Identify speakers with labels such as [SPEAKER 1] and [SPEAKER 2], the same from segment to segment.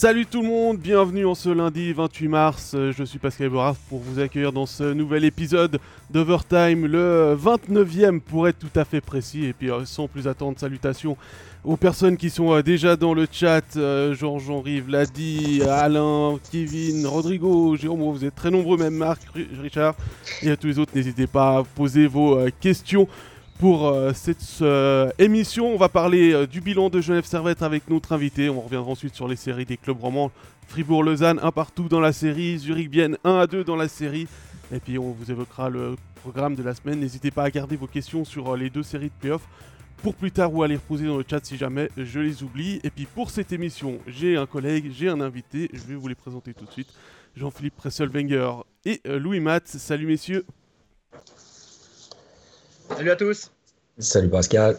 [SPEAKER 1] Salut tout le monde, bienvenue en ce lundi 28 mars. Euh, je suis Pascal Boras pour vous accueillir dans ce nouvel épisode d'Overtime, le 29e pour être tout à fait précis. Et puis euh, sans plus attendre, salutations aux personnes qui sont euh, déjà dans le chat. Georges-Henri, Vladi, Alain, Kevin, Rodrigo, Jérôme, vous êtes très nombreux, même Marc, Richard. Et à tous les autres, n'hésitez pas à poser vos questions pour euh, cette euh, émission. On va parler euh, du bilan de Genève Servette avec notre invité. On reviendra ensuite sur les séries des clubs romans. Fribourg-Lausanne, un partout dans la série. Zurich-Bienne, 1 à 2 dans la série. Et puis on vous évoquera le programme de la semaine. N'hésitez pas à garder vos questions sur les deux séries de playoffs pour plus tard ou à les reposer dans le chat si jamais je les oublie. Et puis pour cette émission, j'ai un collègue, j'ai un invité. Je vais vous les présenter tout de suite. Jean-Philippe Presselwenger et Louis Matt. Salut messieurs.
[SPEAKER 2] Salut à tous.
[SPEAKER 3] Salut Pascal.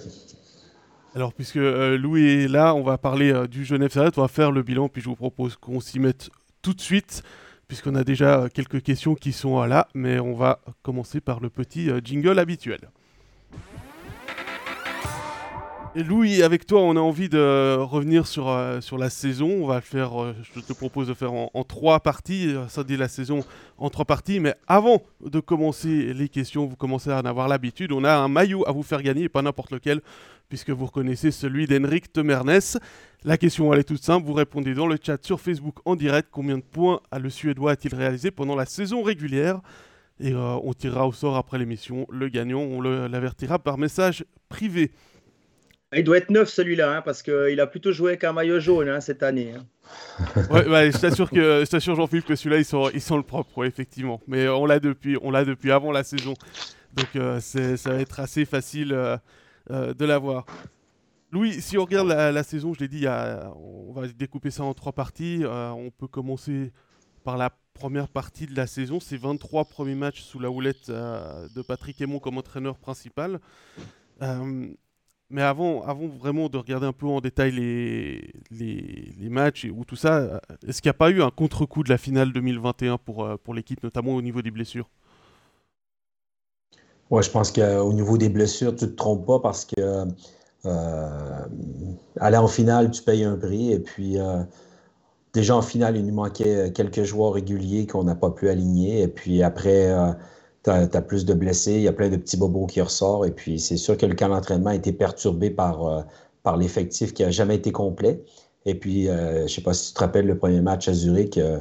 [SPEAKER 1] Alors, puisque euh, Louis est là, on va parler euh, du Genève Servette, on va faire le bilan, puis je vous propose qu'on s'y mette tout de suite, puisqu'on a déjà euh, quelques questions qui sont là, mais on va commencer par le petit jingle habituel. Louis, avec toi, on a envie de revenir sur, euh, la saison. On va le faire, euh, je te propose de faire en, trois parties, euh, ça dit la saison en trois parties. Mais avant de commencer les questions, vous commencez à en avoir l'habitude. On a un maillot à vous faire gagner, pas n'importe lequel, puisque vous reconnaissez celui d'Henrik Temernes. La question, elle est toute simple. Vous répondez dans le chat sur Facebook en direct. Combien de points le Suédois a-t-il réalisé pendant la saison régulière Et on tirera au sort après l'émission le gagnant. On l'avertira par message privé.
[SPEAKER 2] Il doit être neuf celui-là, hein, parce qu'il a plutôt joué avec un maillot jaune hein, cette année.
[SPEAKER 1] Hein. ouais, je t'assure que, Jean-Philippe que celui-là, ils sont, le propre, effectivement. Mais on l'a depuis, on l'a depuis avant la saison, donc euh, ça va être assez facile euh, euh, de l'avoir. Louis, si on regarde la, saison, je l'ai dit, on va découper ça en trois parties. on peut commencer par la première partie de la saison, c'est 23 premiers matchs sous la houlette de Patrick Aymon comme entraîneur principal. Mais avant, avant vraiment de regarder un peu en détail les, les, matchs ou tout ça, est-ce qu'il n'y a pas eu un contre-coup de la finale 2021 pour, euh, pour l'équipe, notamment au niveau des blessures?
[SPEAKER 3] Ouais, je pense qu'au niveau des blessures, tu ne te trompes pas parce que euh, aller en finale, tu payes un prix. Et puis, euh, déjà en finale, il nous manquait quelques joueurs réguliers qu'on n'a pas pu aligner. Et puis après, tu as, plus de blessés, il y a plein de petits bobos qui ressortent. Et puis, c'est sûr que le camp d'entraînement a été perturbé par, euh, par l'effectif qui n'a jamais été complet. Et puis, euh, je ne sais pas si tu te rappelles le premier match à Zurich, euh,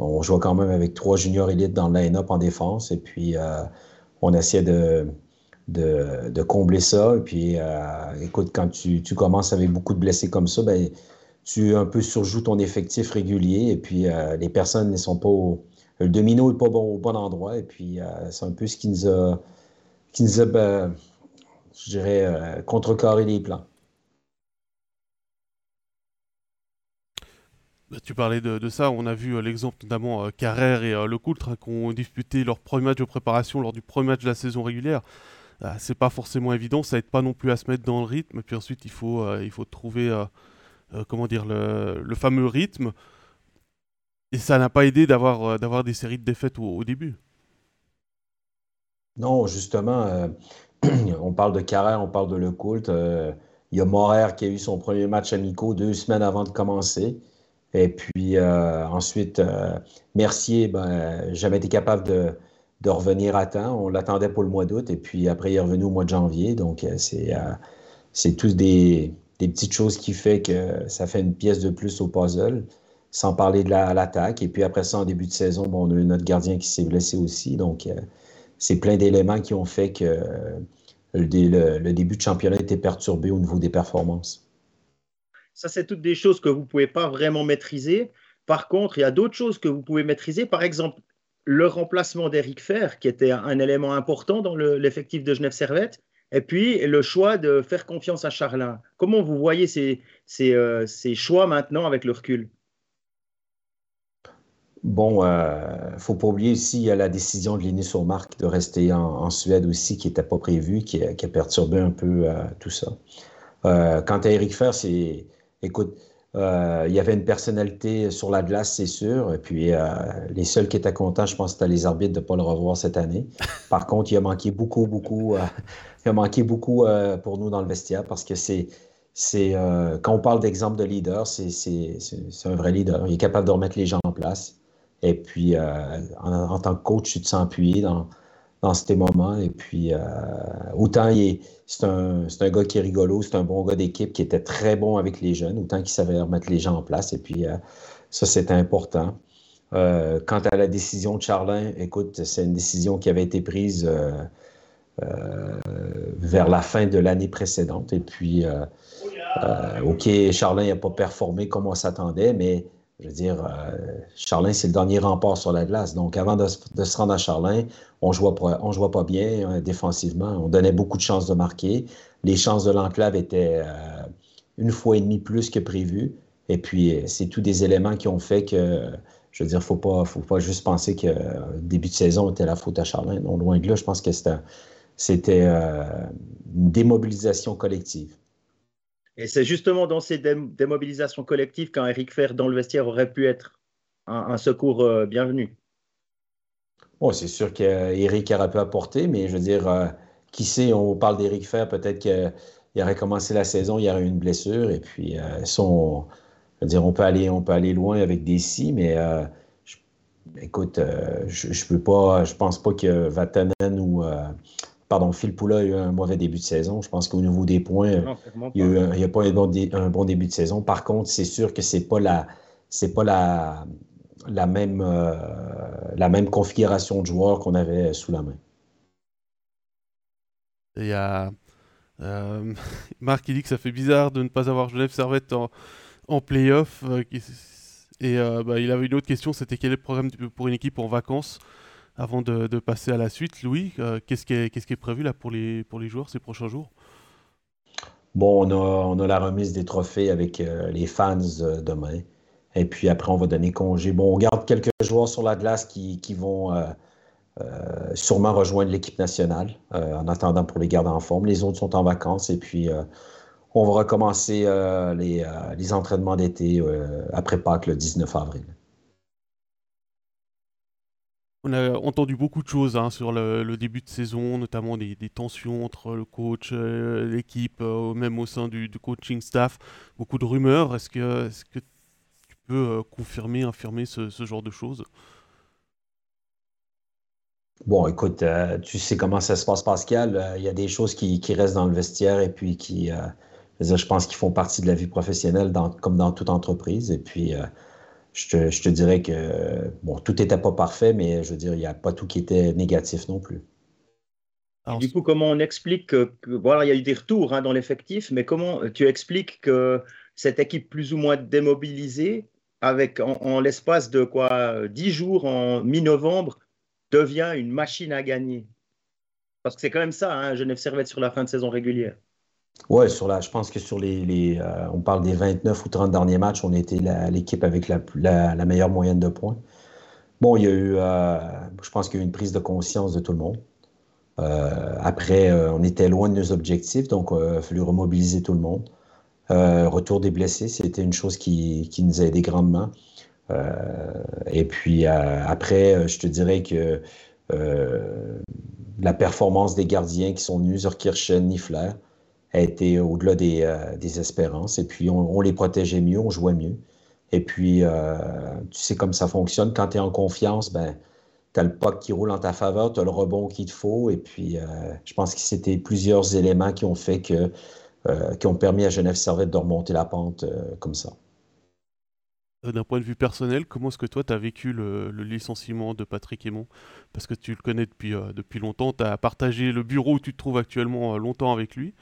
[SPEAKER 3] on jouait quand même avec trois juniors élites dans le line-up en défense. Et puis, on essayait de, de, combler ça. Et puis, écoute, quand tu, tu, commences avec beaucoup de blessés comme ça, ben, tu un peu surjoues ton effectif régulier. Et puis, les personnes ne sont pas au le domino n'est pas bon, au bon endroit. Et puis, euh, c'est un peu ce qui nous a, qui nous a ben, je dirais, euh, contrecarré les plans.
[SPEAKER 1] Bah, tu parlais de, ça, on a vu euh, l'exemple notamment Carrère et Le Coultre hein, qui ont disputé leur premier match de préparation lors du premier match de la saison régulière. c'est pas forcément évident, ça aide pas non plus à se mettre dans le rythme. Puis ensuite, il faut, il faut trouver comment dire, le, le, fameux rythme. Et ça n'a pas aidé d'avoir euh, d'avoir des séries de défaites au, début?
[SPEAKER 3] Non, justement, euh, on parle de Carrère, on parle de Le Euh, il y a Morer qui a eu son premier match amico deux semaines avant de commencer. Et puis euh, ensuite, Mercier, ben, jamais été capable de, de, revenir à temps. On l'attendait pour le mois d'août et puis après, il est revenu au mois de janvier. Donc, c'est c'est tous des, des, petites choses qui font que ça fait une pièce de plus au puzzle sans parler de l'attaque. et puis après ça, en début de saison, bon, on a eu notre gardien qui s'est blessé aussi. Donc, euh, c'est plein d'éléments qui ont fait que euh, le, début de championnat était perturbé au niveau des performances.
[SPEAKER 2] Ça, c'est toutes des choses que vous ne pouvez pas vraiment maîtriser. Par contre, il y a d'autres choses que vous pouvez maîtriser. Par exemple, le remplacement d'Eric Fer, qui était un élément important dans l'effectif de Genève Servette. Et puis, le choix de faire confiance à Charlin. Comment vous voyez ces, ces, euh, ces choix maintenant avec le recul?
[SPEAKER 3] Bon, il euh, faut pas oublier aussi, la décision de Linus Marc de rester en, Suède aussi, qui n'était pas prévue, qui, a perturbé un peu euh, tout ça. Euh, quant à Eric Fer, c'est, écoute, il y avait une personnalité sur la glace, c'est sûr. Et puis, les seuls qui étaient contents, je pense, c'était les arbitres de ne pas le revoir cette année. Par contre, il a manqué beaucoup, beaucoup, il a manqué beaucoup pour nous dans le vestiaire parce que c'est, c'est quand on parle d'exemple de leader, c'est un vrai leader. Il est capable de remettre les gens en place. Et puis, en, tant que coach, tu te sens appuyé dans, dans ces moments. Et puis, autant c'est un, un, gars qui est rigolo, c'est un bon gars d'équipe qui était très bon avec les jeunes, autant qu'il savait remettre les gens en place. Et puis, ça, c'était important. Euh, quant à la décision de Charlin, écoute, c'est une décision qui avait été prise euh, euh, vers la fin de l'année précédente. Et puis, OK, Charlin n'a pas performé comme on s'attendait, mais je veux dire, Charlin, c'est le dernier rempart sur la glace. Donc, avant de, se rendre à Charlin, on ne jouait, pas, on jouait pas bien hein, défensivement. On donnait beaucoup de chances de marquer. Les chances de l'enclave étaient une fois et demie plus que prévu. Et puis, c'est tous des éléments qui ont fait que je veux dire, il faut pas, faut pas juste penser que début de saison était la faute à Charlin. Non, loin de là, je pense que c'était euh, une démobilisation collective.
[SPEAKER 2] Et c'est justement dans ces démobilisations collectives quand Eric Fer dans le vestiaire aurait pu être un, secours euh, bienvenu.
[SPEAKER 3] Bon, c'est sûr qu'Eric aurait pu apporter, mais je veux dire, euh, qui sait, on parle d'Eric Fer, peut-être qu'il aurait commencé la saison, il y aurait eu une blessure, et puis son on peut aller, on peut aller loin avec des si, mais euh, écoute, euh, je, ne je pense pas que Vatanen ou euh, pardon, Phil Poula a eu un mauvais début de saison. Je pense qu'au niveau des points, il n'y a, pas un bon, début de saison. Par contre, c'est sûr que c'est pas la, c'est pas la, la même, la même configuration de joueurs qu'on avait sous la main.
[SPEAKER 1] Il y a Marc qui dit que ça fait bizarre de ne pas avoir Genève Servette en, en playoff. Euh, et euh, bah, il avait une autre question, c'était quel est le programme pour une équipe en vacances? Avant de, passer à la suite. Louis, euh, qu'est-ce qui, est prévu là pour les, joueurs ces prochains jours?
[SPEAKER 3] Bon, on a, la remise des trophées avec les fans demain. Et puis après, on va donner congé. Bon, on garde quelques joueurs sur la glace qui, vont sûrement rejoindre l'équipe nationale en attendant pour les garder en forme. Les autres sont en vacances. Et puis, on va recommencer euh, euh, les, entraînements d'été euh, après Pâques le 19 avril.
[SPEAKER 1] On a entendu beaucoup de choses hein, sur le, début de saison, notamment des, tensions entre le coach, l'équipe, même au sein du, coaching staff, beaucoup de rumeurs. Est-ce que, tu peux confirmer, infirmer ce, genre de choses?
[SPEAKER 3] Bon, écoute, tu sais comment ça se passe, Pascal. Il y a des choses qui, qui, restent dans le vestiaire et puis qui, je pense qu'ils font partie de la vie professionnelle comme dans toute entreprise. Et puis, je, te, dirais que, bon, tout n'était pas parfait, mais je veux dire, il n'y a pas tout qui était négatif non plus.
[SPEAKER 2] du coup, comment on explique que, voilà, il y a eu des retours hein, dans l'effectif, mais comment tu expliques que cette équipe plus ou moins démobilisée, avec en, l'espace de quoi 10 jours en mi-novembre, devient une machine à gagner? Parce que c'est quand même ça, hein, Genève Servette sur la fin de saison régulière.
[SPEAKER 3] Oui, sur la, je pense que sur les, euh, on parle des 29 ou 30 derniers matchs, on était l'équipe avec la, la, meilleure moyenne de points. Bon, il y a eu, euh, je pense qu'il y a eu une prise de conscience de tout le monde. Euh, après, on était loin de nos objectifs, donc il a fallu remobiliser tout le monde. retour des blessés, c'était une chose qui, qui, nous a aidé grandement. et puis après, je te dirais que la performance des gardiens qui sont venus, Zurkirchen, Nifler, a été au-delà des, euh, des, espérances. Et puis, on, les protégeait mieux, on jouait mieux. Et puis, euh, tu sais comme ça fonctionne. Quand tu es en confiance, ben, tu as le puck qui roule en ta faveur, tu as le rebond qu'il te faut. Et puis, euh, je pense que c'était plusieurs éléments qui ont fait que, qui ont permis à Genève Servette de remonter la pente comme ça.
[SPEAKER 1] D'un point de vue personnel, comment est-ce que toi, tu as vécu le, licenciement de Patrick Aymon? Parce que tu le connais depuis, depuis longtemps, tu as partagé le bureau où tu te trouves actuellement longtemps avec lui.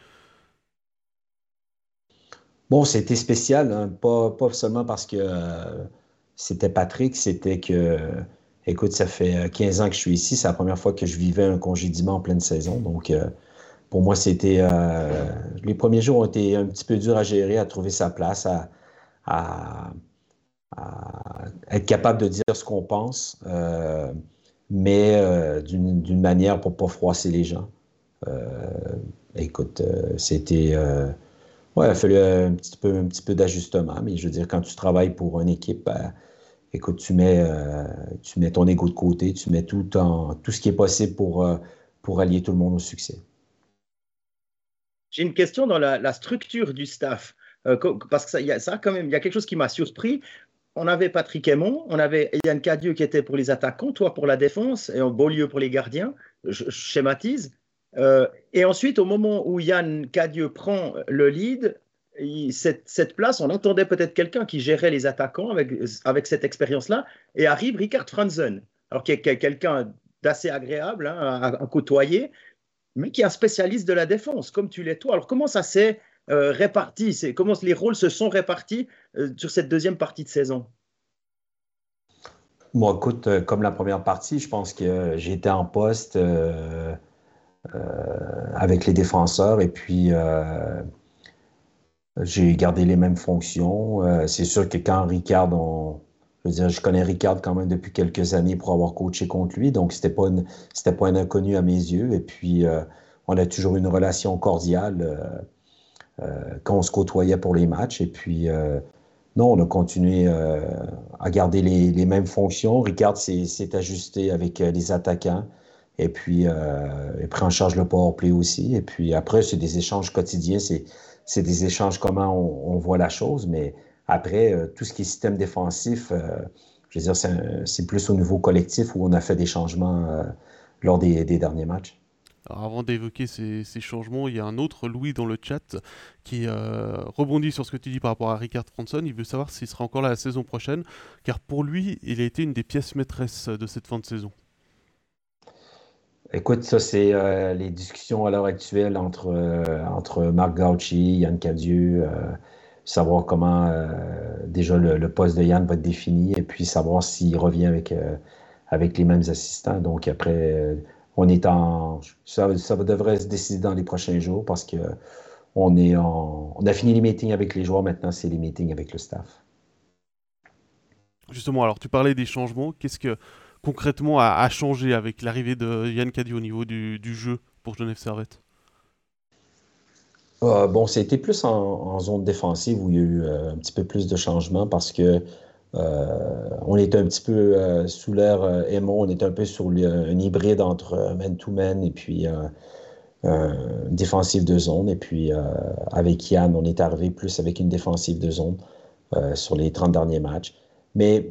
[SPEAKER 3] Bon, c'était spécial, hein. pas, seulement parce que euh, c'était Patrick, c'était que, écoute, ça fait 15 euh, ans que je suis ici, c'est la première fois que je vivais un congédiement en pleine saison. Donc, euh, pour moi, c'était. les premiers jours ont été un petit peu durs à gérer, à trouver sa place, à, être capable de dire ce qu'on pense, mais d'une manière pour ne pas froisser les gens. écoute, c'était oui, il a fallu un petit peu, un petit peu d'ajustement, mais je veux dire, quand tu travailles pour une équipe, ben, écoute, tu mets, euh, tu mets ton ego de côté, tu mets tout, en, tout ce qui est possible pour, euh, pour allier tout le monde au succès.
[SPEAKER 2] J'ai une question dans la, structure du staff. parce que ça, y a, ça, quand même, il y a quelque chose qui m'a surpris on avait Patrick Aymon, on avait Yann Cadieux qui était pour les attaquants, toi pour la défense et en Beaulieu pour les gardiens, je, schématise. Euh, et ensuite, au moment où Yann Cadieux prend le lead, cette, place, on entendait peut-être quelqu'un qui gérait les attaquants avec, cette expérience-là, et arrive Richard Franzen, alors qui est quelqu'un d'assez agréable hein, à, côtoyer, mais qui est un spécialiste de la défense, comme tu l'es toi. Alors comment ça s'est euh, répartis Comment les rôles se sont répartis euh, sur cette deuxième partie de saison?
[SPEAKER 3] Moi, écoute, euh, comme la première partie, je pense que j'étais en poste avec les défenseurs et puis j'ai gardé les mêmes fonctions. C'est sûr que quand Ricard, je veux dire, je connais Ricard quand même depuis quelques années pour avoir coaché contre lui, donc c'était pas c'était pas un inconnu à mes yeux. Et puis on a toujours une relation cordiale euh, quand on se côtoyait pour les matchs. Et puis, euh, non, on a continué euh, à garder les, mêmes fonctions. Ricard s'est ajusté avec les attaquants. Et puis, il prend en charge le powerplay aussi. Et puis après, c'est des échanges quotidiens. C'est des échanges comment on, voit la chose. Mais après, tout ce qui est système défensif, je veux dire, c'est plus au niveau collectif où on a fait des changements lors des derniers matchs
[SPEAKER 1] avant d'évoquer ces, changements, il y a un autre Louis dans le chat qui euh, rebondit sur ce que tu dis par rapport à Richard Franson. Il veut savoir s'il sera encore là la saison prochaine, car pour lui, il a été une des pièces maîtresses de cette fin de saison.
[SPEAKER 3] Écoute, ça, c'est euh, les discussions à l'heure actuelle entre, euh, entre Marc Gauchi, Yann Cadieux, savoir comment déjà le, poste de Yann va être défini et puis savoir s'il revient avec, avec les mêmes assistants. Donc, après on est en. Ça, ça, devrait se décider dans les prochains jours parce que on, est en, on a fini les meetings avec les joueurs, maintenant c'est les meetings avec le staff.
[SPEAKER 1] Justement, alors tu parlais des changements. Qu'est-ce que concrètement a, changé avec l'arrivée de Yann Caddy au niveau du, jeu pour Genève Servette
[SPEAKER 3] euh, Bon, c'était plus en, zone défensive où il y a eu euh, un petit peu plus de changements parce que euh, on était un petit peu sous l'air Aimon, on était un peu sur un hybride entre man-to-man et puis défensive de zone. Et puis avec Yann, on est arrivé plus avec une défensive de zone sur les 30 derniers matchs. Mais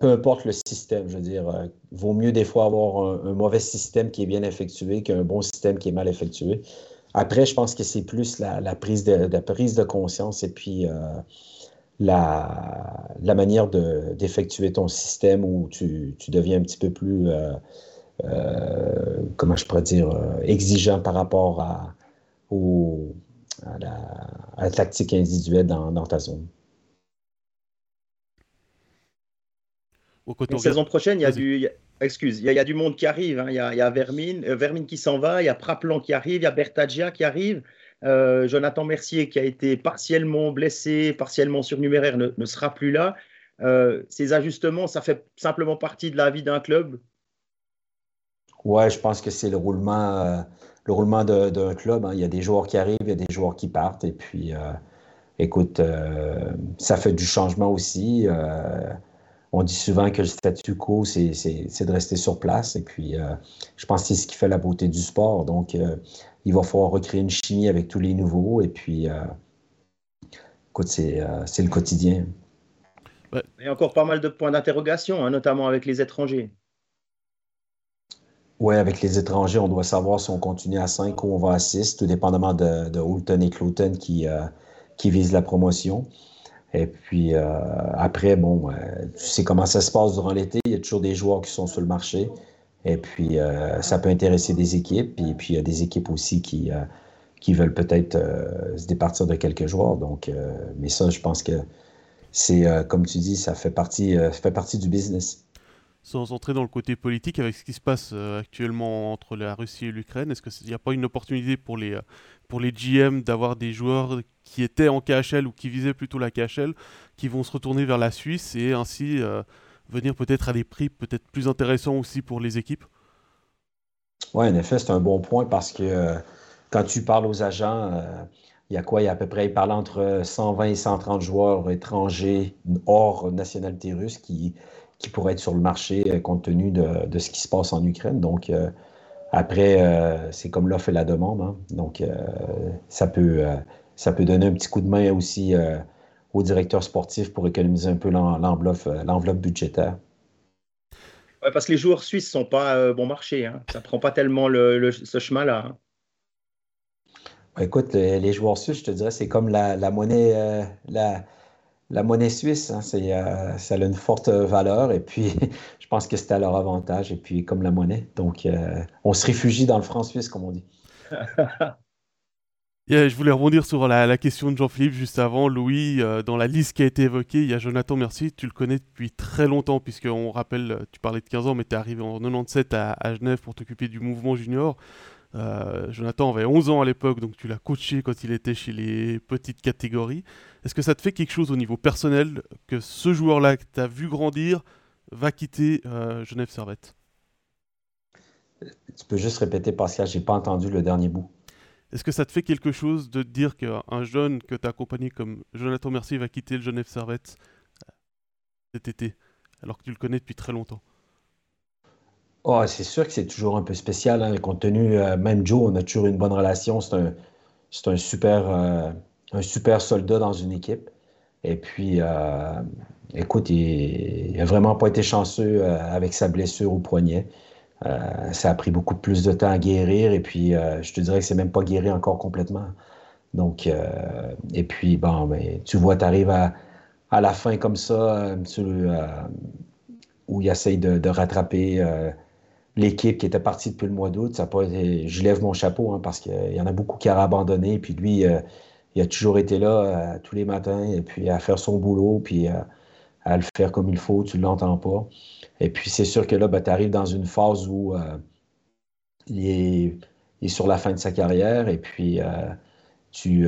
[SPEAKER 3] peu importe le système, je veux dire, vaut mieux des fois avoir un, mauvais système qui est bien effectué qu'un bon système qui est mal effectué. Après, je pense que c'est plus la, prise de, conscience et puis la, la manière d'effectuer ton système où tu, deviens un petit peu plus, euh, euh, comment je pourrais dire, euh, exigeant par rapport à, la, tactique individuelle dans ta zone.
[SPEAKER 2] La saison prochaine, il y a du, excuse, il y, a, du monde qui arrive. Hein. Il, y a, y a, Vermine, Vermine qui s'en va, il y a Praplan qui arrive, il y a Bertagia qui arrive. Euh, Jonathan Mercier, qui a été partiellement blessé, partiellement surnuméraire, ne, sera plus là. Euh, ces ajustements, ça fait simplement partie de la vie d'un club
[SPEAKER 3] Ouais, je pense que c'est le roulement, euh, le roulement d'un club. Hein. Il y a des joueurs qui arrivent, il y a des joueurs qui partent. Et puis, écoute, ça fait du changement aussi. On dit souvent que le statu quo, c'est de rester sur place. Et puis, je pense que c'est ce qui fait la beauté du sport. Donc, il va falloir recréer une chimie avec tous les nouveaux. Et puis, euh, écoute, c'est, euh, le quotidien.
[SPEAKER 2] Il y a encore pas mal de points d'interrogation, hein, notamment avec les étrangers.
[SPEAKER 3] Oui, avec les étrangers, on doit savoir si on continue à 5 ou on va à 6, tout dépendamment de, de Houlton et Clouton qui, euh, qui visent la promotion. Et puis après, bon, tu sais comment ça se passe durant l'été. Il y a toujours des joueurs qui sont sur le marché. Et puis, euh, ça peut intéresser des équipes. Et puis, il y a des équipes aussi qui, euh, qui veulent peut-être euh, se départir de quelques joueurs. Donc, mais ça, je pense que c'est, comme tu dis, ça fait partie, ça fait partie du business.
[SPEAKER 1] Sans entrer dans le côté politique, avec ce qui se passe actuellement entre la Russie et l'Ukraine, est-ce qu'il n'y a pas une opportunité pour les, pour les GM d'avoir des joueurs qui étaient en KHL ou qui visaient plutôt la KHL, qui vont se retourner vers la Suisse et ainsi venir peut-être à des prix peut-être plus intéressants aussi pour les équipes?
[SPEAKER 3] Oui, en effet, c'est un bon point parce que euh, quand tu parles aux agents, euh, il y a quoi? Il y a à peu près, il parle entre 120 et 130 joueurs étrangers hors nationalité russe qui, qui pourraient être sur le marché euh, compte tenu de, ce qui se passe en Ukraine. Donc, après, c'est comme l'offre et la demande. Hein. Donc, ça, peut, ça peut donner un petit coup de main aussi au directeur sportif pour économiser un peu l'enveloppe budgétaire.
[SPEAKER 2] Ouais, parce que les joueurs suisses ne sont pas bon marché. Hein. Ça ne prend pas tellement ce chemin-là. Hein.
[SPEAKER 3] Écoute, les, joueurs suisses, je te dirais, c'est comme la, monnaie, euh, la, monnaie suisse. Hein, euh, ça a une forte valeur et puis je pense que c'est à leur avantage et puis comme la monnaie. Donc, euh, on se réfugie dans le franc suisse, comme on dit.
[SPEAKER 1] je voulais rebondir sur la, question de Jean-Philippe juste avant. Louis, dans la liste qui a été évoquée, il y a Jonathan Merci. Tu le connais depuis très longtemps, puisqu'on rappelle, tu parlais de 15 ans, mais tu es arrivé en 97 à, à Genève pour t'occuper du mouvement junior. Euh, Jonathan avait 11 ans à l'époque, donc tu l'as coaché quand il était chez les petites catégories. Est-ce que ça te fait quelque chose au niveau personnel que ce joueur-là que tu as vu grandir va quitter euh, Genève Servette?
[SPEAKER 3] Tu peux juste répéter, Pascal, j'ai pas entendu le dernier bout.
[SPEAKER 1] Est-ce que ça te fait quelque chose de dire qu'un jeune que tu as accompagné comme Jonathan Mercier va quitter le Genève Servette euh, cet été, alors que tu le connais depuis très longtemps?
[SPEAKER 3] Oh, c'est sûr que c'est toujours un peu spécial, hein, compte tenu, euh, même Joe, on a toujours une bonne relation. C'est un, un, super, euh, un super soldat dans une équipe. Et puis, euh, écoute, il n'a vraiment pas été chanceux avec sa blessure au poignet. ça a pris beaucoup plus de temps à guérir. Et puis, je te dirais que c'est même pas guéri encore complètement. Donc, et puis, bon, tu vois, tu arrives à, à, la fin comme ça, où il essaye de rattraper l'équipe qui était partie depuis le mois d'août. Ça je lève mon chapeau hein, parce qu'il y en a beaucoup qui ont abandonné. Puis lui, euh, il a toujours été là euh, tous les matins et puis à faire son boulot, puis euh, à le faire comme il faut. Tu ne l'entends pas. Et puis c'est sûr que là, ben, tu arrives dans une phase où il est, sur la fin de sa carrière et puis tu,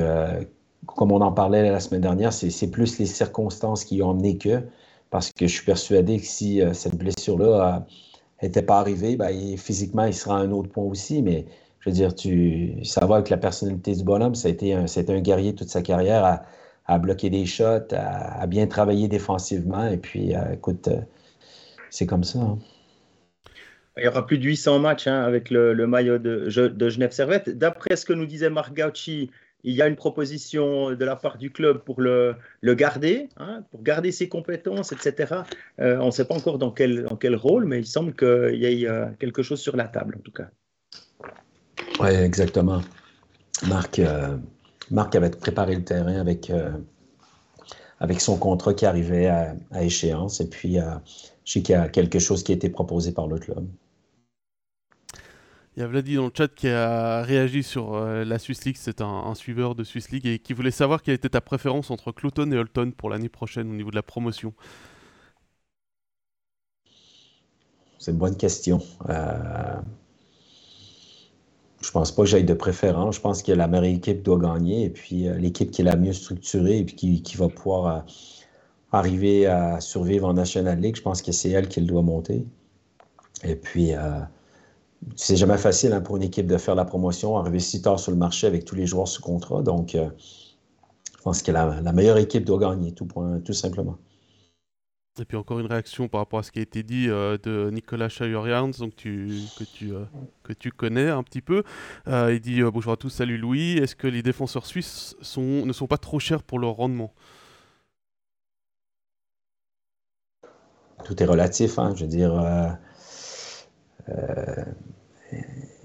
[SPEAKER 3] comme on en parlait la semaine dernière, c'est plus les circonstances qui ont amené que. Parce que je suis persuadé que si cette blessure-là n'était pas arrivé, ben, physiquement, il sera à un autre point aussi. Mais je veux dire, tu, ça va avec la personnalité du bonhomme. Ça a été un, un guerrier toute sa carrière à, à bloquer des shots, à, bien travailler défensivement. Et puis, euh, écoute, euh, c'est comme ça. Hein.
[SPEAKER 2] Il y aura plus de 800 matchs hein, avec le, maillot de, Genève Servette. D'après ce que nous disait Marc Gauchi, il y a une proposition de la part du club pour le, garder, hein, pour garder ses compétences, etc. Euh, on ne sait pas encore dans quel, dans quel rôle, mais il semble qu'il y ait euh, quelque chose sur la table, en tout cas.
[SPEAKER 3] Oui, exactement. Marc, euh, Marc avait préparé le terrain avec, avec son contrat qui arrivait à, à échéance, et puis je sais qu'il y a quelque chose qui a été proposé par le club.
[SPEAKER 1] Il y a Vladi dans le chat qui a réagi sur euh, la Swiss League, c'est un, suiveur de Swiss League, et qui voulait savoir quelle était ta préférence entre Cloton et Holton pour l'année prochaine au niveau de la promotion.
[SPEAKER 3] C'est une bonne question. Euh... Je pense pas que j'aille de préférence. Je pense que la meilleure équipe doit gagner, et puis euh, l'équipe qui est la mieux structurée et puis qui, va pouvoir euh, arriver à survivre en National League, je pense que c'est elle qui doit monter. Et puis c'est jamais facile hein, pour une équipe de faire la promotion, arriver si tard sur le marché avec tous les joueurs sous contrat. Donc, euh, je pense que la, meilleure équipe doit gagner, tout, point, tout simplement.
[SPEAKER 1] Et puis encore une réaction par rapport à ce qui a été dit euh, de Nicolas Chayorians, donc tu, que, tu, euh, que tu connais un petit peu. il dit Bonjour à tous, salut Louis. Est-ce que les défenseurs suisses sont, ne sont pas trop chers pour leur rendement?
[SPEAKER 3] Tout est relatif, hein, je veux dire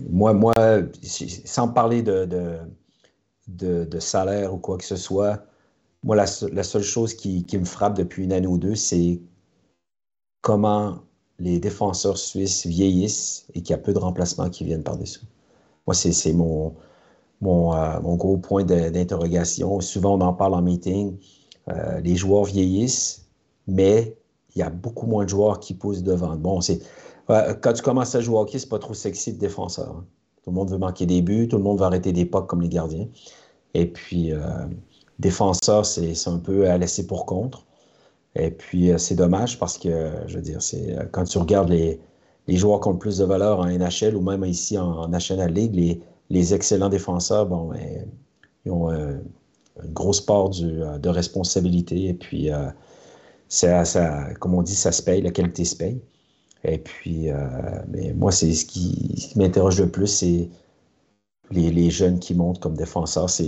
[SPEAKER 3] moi, moi, sans parler de, de, salaire ou quoi que ce soit, moi, la, seule chose qui, me frappe depuis une année ou deux, c'est comment les défenseurs suisses vieillissent et qu'il y a peu de remplacements qui viennent par-dessus. Moi, c'est mon, mon, euh, mon, gros point d'interrogation. Souvent, on en parle en meeting. Euh, les joueurs vieillissent, mais il y a beaucoup moins de joueurs qui poussent devant. Bon, c'est quand tu commences à jouer au hockey, c'est pas trop sexy de défenseur. Hein. Tout le monde veut marquer des buts, tout le monde veut arrêter des pucks comme les gardiens. Et puis, euh, défenseur, c'est un peu à laisser pour contre. Et puis, euh, c'est dommage parce que, je veux dire, euh, quand tu regardes les, joueurs qui ont le plus de valeur en NHL ou même ici en, National League, les, excellents défenseurs, bon, ben, ils ont une grosse part de responsabilité. Et puis, comme on dit, ça se paye, la qualité se paye. Et puis, mais moi, c'est ce qui, m'interroge le plus, c'est les, les, jeunes qui montent comme défenseurs. C'est,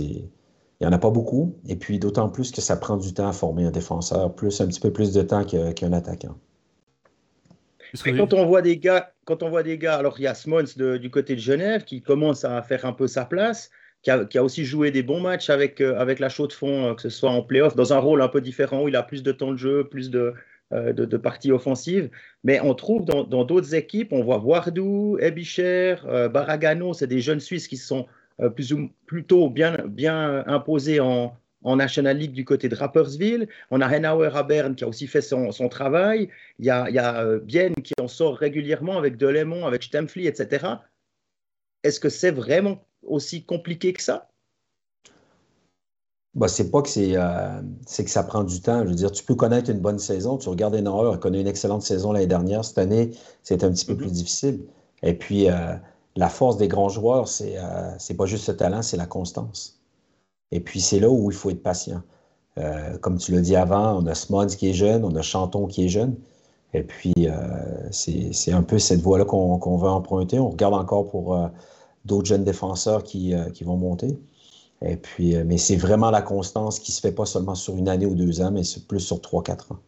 [SPEAKER 3] il n'y en a pas beaucoup. Et puis, d'autant plus que ça prend du temps à former un défenseur, plus un petit peu plus de temps qu'un attaquant.
[SPEAKER 2] Mais quand on voit des gars, quand on voit des gars, alors il y a Smons du côté de Genève qui commence à faire un peu sa place, qui a, aussi joué des bons matchs avec, euh, avec la chaux de fond, euh, que ce soit en playoff, dans un rôle un peu différent où il a plus de temps de jeu, plus de, euh, de, parties offensives. Mais on trouve dans d'autres équipes, on voit Wardou, Ebicher, Baragano, c'est des jeunes Suisses qui sont plus ou, plutôt bien, imposés en, en National League du côté de Rappersville. On a Henauer à Berne qui a aussi fait son, travail. Il y a, y a Bienne qui en sort régulièrement avec Delémont, avec Stempfli, etc. Est-ce que c'est vraiment aussi compliqué que ça?
[SPEAKER 3] Bah, c'est pas que c'est euh, que ça prend du temps. Je veux dire, tu peux connaître une bonne saison. Tu regardes Henauer, a connu une excellente saison l'année dernière. Cette année, c'est un petit peu mm-hmm. plus difficile. Et puis, euh, la force des grands joueurs, c'est euh, c'est pas juste le talent, c'est la constance. Et puis, c'est là où il faut être patient. Comme tu l'as dit avant, on a Smods qui est jeune, on a Chanton qui est jeune. Et puis, c'est un peu cette voie-là qu'on veut emprunter. On regarde encore pour d'autres jeunes défenseurs qui, qui, vont monter. Et puis, mais c'est vraiment la constance qui ne se fait pas seulement sur une année ou deux ans, mais plus sur trois, quatre ans.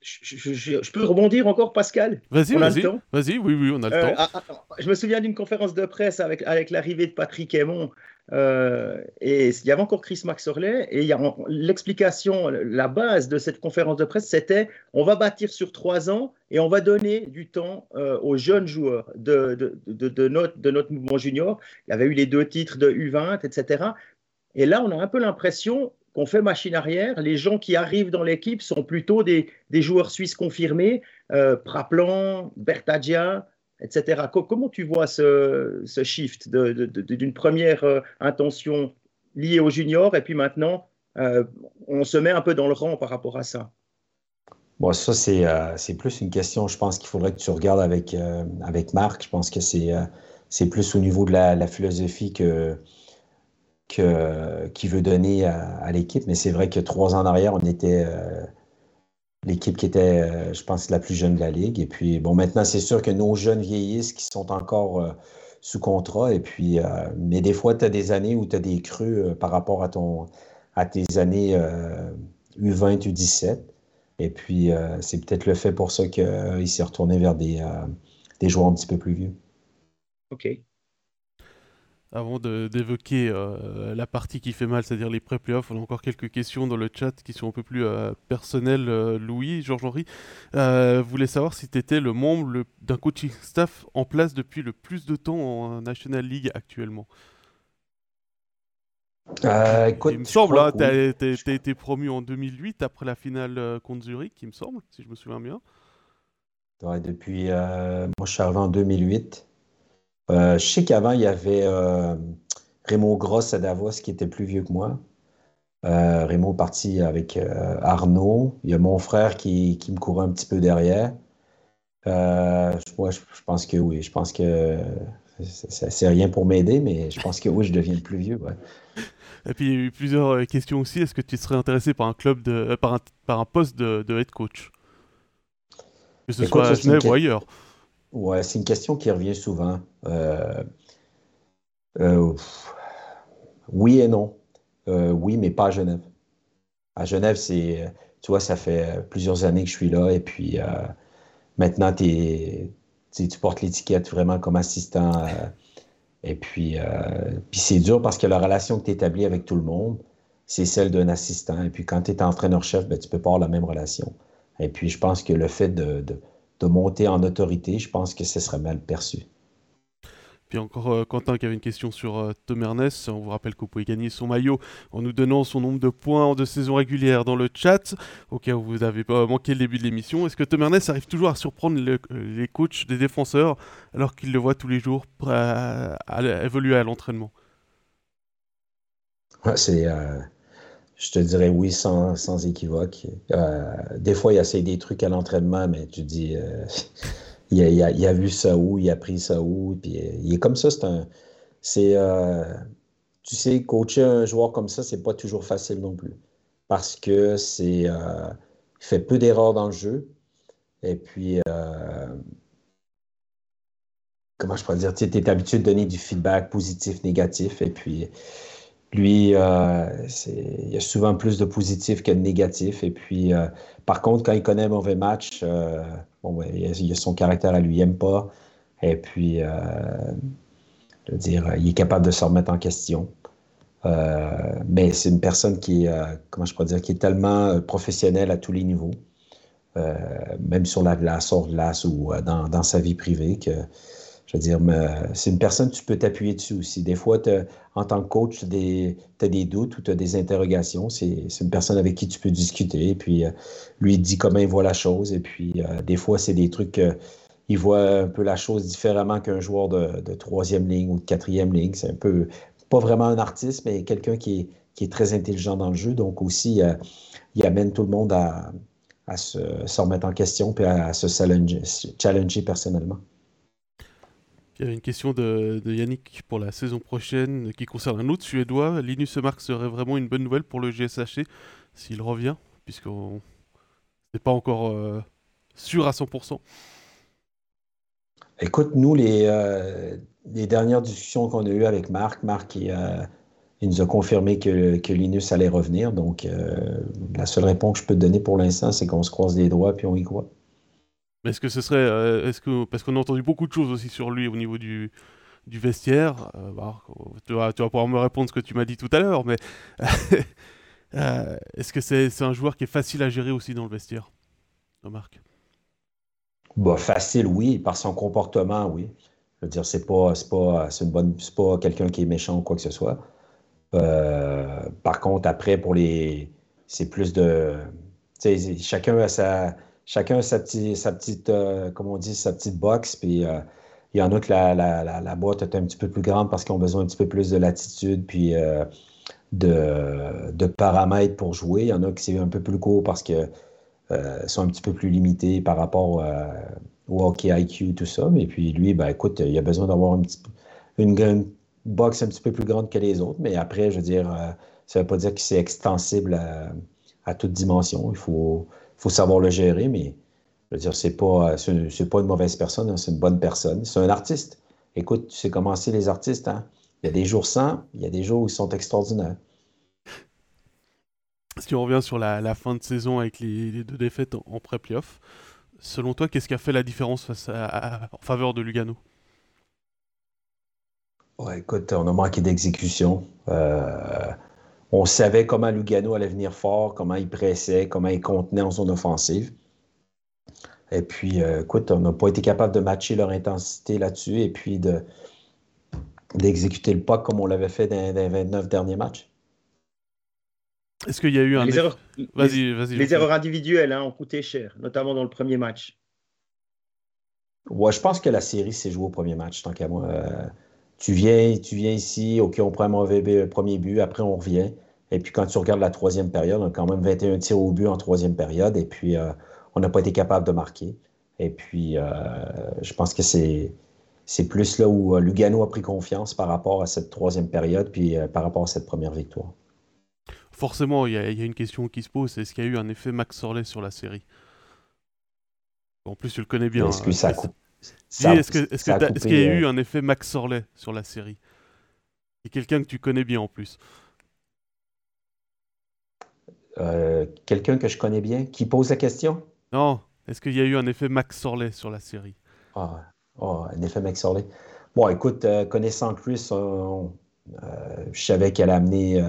[SPEAKER 2] Je, peux rebondir encore, Pascal?
[SPEAKER 1] Vas-y, vas-y. Vas-y, oui, oui, on a le temps. Ah,
[SPEAKER 2] ah, je me souviens d'une conférence de presse avec, avec l'arrivée de Patrick Aymon euh, et il y avait encore Chris Maxorley, et l'explication, la base de cette conférence de presse, c'était on va bâtir sur trois ans et on va donner du temps euh, aux jeunes joueurs de, de, de, notre, de notre mouvement junior. Il y avait eu les deux titres de U20, etc. Et là, on a un peu l'impression qu'on fait machine arrière. Les gens qui arrivent dans l'équipe sont plutôt des, joueurs suisses confirmés, euh, Praplan, Bertagia, etc. Comment tu vois ce, shift d'une première euh, intention liée au junior et puis maintenant euh, on se met un peu dans le rang par rapport à ça?
[SPEAKER 3] Bon, ça, euh, c'est plus une question, je pense qu'il faudrait que tu regardes avec, avec Marc. Je pense que c'est plus au niveau de la, philosophie que, que, qu'il veut donner à, l'équipe. Mais c'est vrai que trois ans en arrière, on était l'équipe qui était, euh, je pense, la plus jeune de la Ligue. Et puis, bon, maintenant, c'est sûr que nos jeunes vieillissent qui sont encore euh, sous contrat. Et puis, euh, mais des fois, tu as des années où tu as des creux par rapport à, ton, à tes années U20, U17. Et puis, c'est peut-être le fait pour ça qu'il s'est retourné vers des, des joueurs un petit peu plus vieux.
[SPEAKER 2] OK
[SPEAKER 1] avant d'évoquer euh, la partie qui fait mal, c'est-à-dire les pré-playoffs, on a encore quelques questions dans le chat qui sont un peu plus euh, personnelles. Euh, Louis, Georges-Henri, voulait savoir si tu étais le membre d'un coaching staff en place depuis le plus de temps en National League actuellement? il me semble, hein, tu as, été promu en 2008 après la finale contre Zurich, il me semble, si je me souviens bien.
[SPEAKER 3] depuis, moi je suis arrivé en 2008. Euh, je sais qu'avant, il y avait euh, Raymond Gross à Davos qui était plus vieux que moi. Euh, Raymond parti avec Arnaud. Il y a mon frère qui, me courait un petit peu derrière. moi, je, pense que oui. Je pense que c'est rien pour m'aider, mais je pense que oui, je deviens plus vieux.
[SPEAKER 1] Et puis, il y a eu plusieurs questions aussi. Est-ce que tu serais intéressé par un club de, par, un, poste de, head coach? Que ce soit à Genève ou ailleurs
[SPEAKER 3] Ouais, c'est une question qui revient souvent. Euh, euh, oui et non. Euh, oui, mais pas à Genève. À Genève, c'est, tu vois, ça fait plusieurs années que je suis là et puis maintenant, tu portes l'étiquette vraiment comme assistant. et puis, puis c'est dur parce que la relation que tu établis avec tout le monde, c'est celle d'un assistant. Et puis quand tu es entraîneur-chef, ben, tu peux pas avoir la même relation. Et puis je pense que le fait de de monter en autorité, je pense que ce serait mal perçu.
[SPEAKER 1] Puis encore euh, Quentin qui avait une question sur euh, Tom Ernest. On vous rappelle que vous pouvez gagner son maillot en nous donnant son nombre de points en deux saisons régulières dans le chat, au cas où vous n'avez pas manqué le début de l'émission. Est-ce que Tom Ernest arrive toujours à surprendre les coachs des défenseurs alors qu'il le voit tous les jours à, évoluer à l'entraînement?
[SPEAKER 3] C'est euh, je te dirais oui sans, équivoque. Euh, des fois, il essaie des trucs à l'entraînement, mais tu dis, euh, il, a, il, a, vu ça où, il a pris ça où, puis euh, il est comme ça. C'est un. C'est. tu sais, coacher un joueur comme ça, c'est pas toujours facile non plus. Parce que c'est. il fait peu d'erreurs dans le jeu. Et puis, comment je pourrais dire, tu es habitué de donner du feedback positif, négatif, et puis lui, euh, il y a souvent plus de positif que de négatif. Et puis, euh, par contre, quand il connaît un mauvais match, euh, bon, il, a, son caractère à lui, il n'aime pas. Et puis, veux dire, il est capable de se remettre en question. mais c'est une personne qui comment je pourrais dire, qui est tellement professionnelle à tous les niveaux, même sur la glace, hors glace ou dans, dans, sa vie privée, que je veux dire, c'est une personne que tu peux t'appuyer dessus aussi. Des fois, en tant que coach, tu as des doutes ou tu as des interrogations. C'est une personne avec qui tu peux discuter. Puis, euh, lui, il dit comment il voit la chose. Et puis, euh, des fois, c'est des trucs qu'il voit un peu la chose différemment qu'un joueur de, troisième ligne ou de quatrième ligne. C'est un peu, pas vraiment un artiste, mais quelqu'un qui est, très intelligent dans le jeu. Donc, aussi, euh, il amène tout le monde à, se, remettre en question et à, se challenger personnellement.
[SPEAKER 1] Il y a une question de, Yannick pour la saison prochaine qui concerne un autre Suédois. Linus Mark serait vraiment une bonne nouvelle pour le GSHC s'il revient, puisqu'on n'est pas encore euh, sûr à 100%.
[SPEAKER 3] Écoute, nous, les, euh, les dernières discussions qu'on a eues avec Marc, Marc euh, il, nous a confirmé que, que, Linus allait revenir. Donc, la seule réponse que je peux te donner pour l'instant, c'est qu'on se croise les doigts puis on y croit.
[SPEAKER 1] Mais est-ce que ce serait. Euh, est-ce que, parce qu'on a entendu beaucoup de choses aussi sur lui au niveau du, du vestiaire. Euh, bah, tu, vas, pouvoir me répondre ce que tu m'as dit tout à l'heure, mais euh, est-ce que c'est un joueur qui est facile à gérer aussi dans le vestiaire, Marc
[SPEAKER 3] bah, Facile, oui. Par son comportement, oui. Je veux dire, c'est pas, pas, une bonne, pas quelqu'un qui est méchant ou quoi que ce soit. par contre, après, pour les. C'est plus de. Chacun a sa chacun sa, sa petite, euh, on dit, sa petite box. Puis euh, il y en a que la, la, boîte est un petit peu plus grande parce qu'ils ont besoin un petit peu plus de latitude puis euh, de, paramètres pour jouer. Il y en a qui c'est un peu plus court parce que sont un petit peu plus limités par rapport au hockey IQ, tout ça. Mais puis lui, ben, écoute, il a besoin d'avoir une, une, box un petit peu plus grande que les autres. Mais après, je veux dire, ça ne veut pas dire que c'est extensible à, à toute dimension. Il faut faut savoir le gérer, mais je veux dire, c'est pas, c'est, pas une mauvaise personne, hein, c'est une bonne personne. C'est un artiste. Écoute, tu sais comment c'est les artistes, hein? Il y a des jours sans, il y a des jours où ils sont extraordinaires.
[SPEAKER 1] Si on revient sur la, fin de saison avec les, deux défaites en, pré-playoff, selon toi, qu'est-ce qui a fait la différence face en faveur de Lugano?
[SPEAKER 3] Ouais, Écoute, on a manqué d'exécution. Euh, on savait comment Lugano allait venir fort, comment il pressait, comment il contenait en zone offensive. Et puis, euh, écoute, on n'a pas été capable de matcher leur intensité là-dessus et puis d'exécuter le pas comme on l'avait fait dans, les 29 derniers matchs.
[SPEAKER 1] Est-ce qu'il y a eu un.
[SPEAKER 2] Les, erreurs, les, erreurs individuelles hein, ont coûté cher, notamment dans le premier match.
[SPEAKER 3] Ouais, je pense que la série s'est jouée au premier match, tant qu'à moi. Euh, tu viens, tu viens ici, OK, on prend un mauvais premier but, après on revient. Et puis quand tu regardes la troisième période, on a quand même 21 tirs au but en troisième période. Et puis euh, on n'a pas été capable de marquer. Et puis euh, je pense que c'est, c'est plus là où euh, Lugano a pris confiance par rapport à cette troisième période, puis par rapport à cette première victoire.
[SPEAKER 1] Forcément, il y, a une question qui se pose, est-ce qu'il y a eu un effet Max Sorley sur la série? En plus, tu le connais bien.
[SPEAKER 3] Est-ce que ça,
[SPEAKER 1] Est-ce qu'il y a eu un effet Max Sorley sur la série? Et quelqu'un que tu connais bien en plus.
[SPEAKER 3] Euh, quelqu'un que je connais bien qui pose la question?
[SPEAKER 1] Non. Est-ce qu'il y a eu un effet Max Sorley sur la série?
[SPEAKER 3] Ah, ah un effet Max Sorley. Bon, écoute, euh, connaissant Chris, euh, je savais qu'elle a amené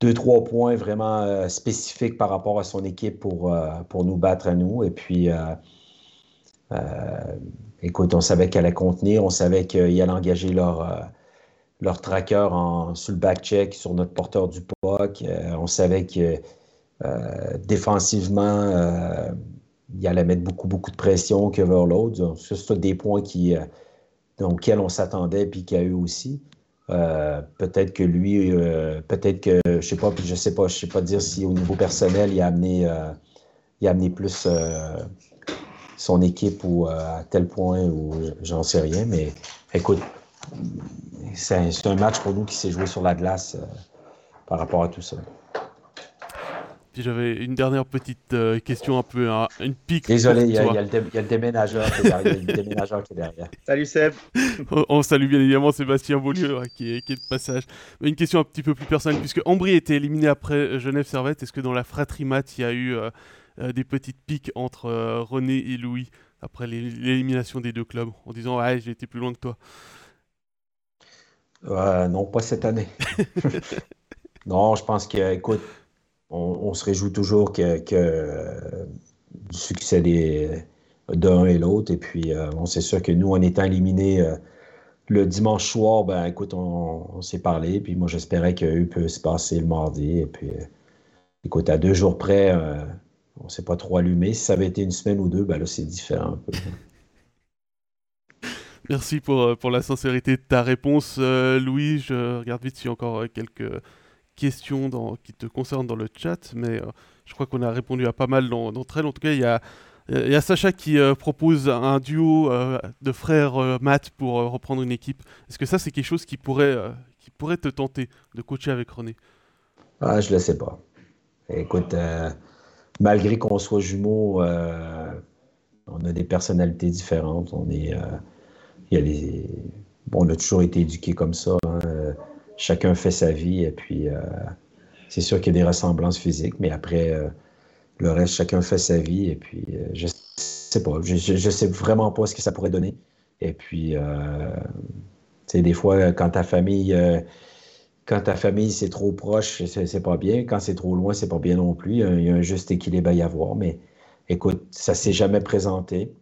[SPEAKER 3] deux, trois points vraiment spécifiques par rapport à son équipe pour, pour nous battre à nous. Et puis, écoute, on savait qu'elle allait contenir, on savait qu'il allait engager leur leur tracker en, sur le back-check sur notre porteur du POC. Euh, on savait que euh, défensivement, euh, il allait mettre beaucoup, beaucoup de pression l'autre. C'est des points qui, auxquels on s'attendait puis qu'il y a eu aussi. peut-être que lui, peut-être que, je sais pas, je sais pas, je sais pas dire si au niveau personnel, il a amené, il a amené plus son équipe ou à tel point où j'en sais rien, mais écoute, c'est un, match pour nous qui s'est joué sur la glace euh, par rapport à tout ça.
[SPEAKER 1] Puis j'avais une dernière petite euh, question, un peu une pique.
[SPEAKER 3] Désolé, il y, a le déménageur qui est derrière.
[SPEAKER 2] Salut Seb.
[SPEAKER 1] on, salue bien évidemment Sébastien Beaulieu hein, qui, est, de passage. Une question un petit peu plus personnelle, puisque Ambry était éliminé après Genève Servette. Est-ce que dans la fratrie mat, il y a eu euh, euh, des petites piques entre René et Louis après l'élimination des deux clubs, en disant Ouais, j'ai été plus loin que toi?
[SPEAKER 3] Non, pas cette année. non, je pense que, écoute, on, se réjouit toujours que, du succès d'un et l'autre. Et puis, euh, on sait sûr que nous, en étant éliminés euh, le dimanche soir, ben écoute, on, s'est parlé. Puis moi, j'espérais qu'eux peut se passer le mardi. Et puis, euh, écoute, à deux jours près, on ne s'est pas trop allumé. Si ça avait été une semaine ou deux, ben là, c'est différent un peu.
[SPEAKER 1] Merci pour, pour la sincérité de ta réponse, Louis. Je regarde vite s'il y a encore quelques questions qui te concernent dans le chat, mais euh, je crois qu'on a répondu à pas mal d'entre elles. En tout cas, il y a, y a Sacha qui euh, propose un duo euh, de frères Matt pour reprendre une équipe. Est-ce que ça, c'est quelque chose qui pourrait, qui pourrait te tenter de coacher avec René?
[SPEAKER 3] Ah, Je ne le sais pas. Écoute, malgré qu'on soit jumeaux, on a des personnalités différentes. On est, on a toujours été éduqués comme ça. Hein chacun fait sa vie et puis euh, c'est sûr qu'il y a des ressemblances physiques, mais après, euh, le reste, chacun fait sa vie et puis euh, je sais pas, je, sais vraiment pas ce que ça pourrait donner. Et puis, sais, des fois, quand ta famille, quand c'est trop proche, c'est pas bien. Quand c'est trop loin, c'est pas bien non plus. Il y, a un, juste équilibre à y avoir. Mais écoute, ça s'est jamais présenté.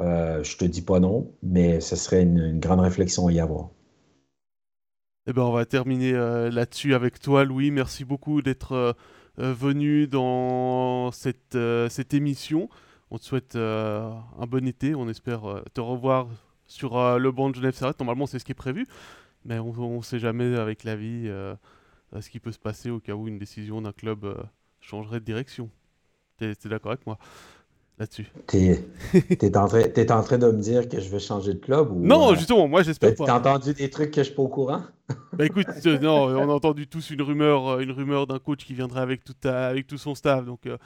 [SPEAKER 3] Je te dis pas non, mais ce serait une grande réflexion à y avoir.
[SPEAKER 1] Eh ben, on va terminer euh, là-dessus avec toi, Louis. Merci beaucoup d'être euh, euh, venu dans cette, émission. On te souhaite un bon été. On espère te revoir sur le banc de Genève Servette. Normalement, c'est ce qui est prévu. Mais on ne sait jamais avec la vie ce qui peut se passer au cas où une décision d'un club changerait de direction. Tu es d'accord avec moi? Là-dessus.
[SPEAKER 3] T'es es en, train, es en train de me dire que je vais changer de club ou,
[SPEAKER 1] Non, justement, moi j'espère
[SPEAKER 3] pas. T'as entendu des trucs que je suis pas au courant?
[SPEAKER 1] Bah écoute, euh, non, on a entendu tous une rumeur, euh, une rumeur d'un coach qui viendrait avec tout, avec tout son staff. Donc euh,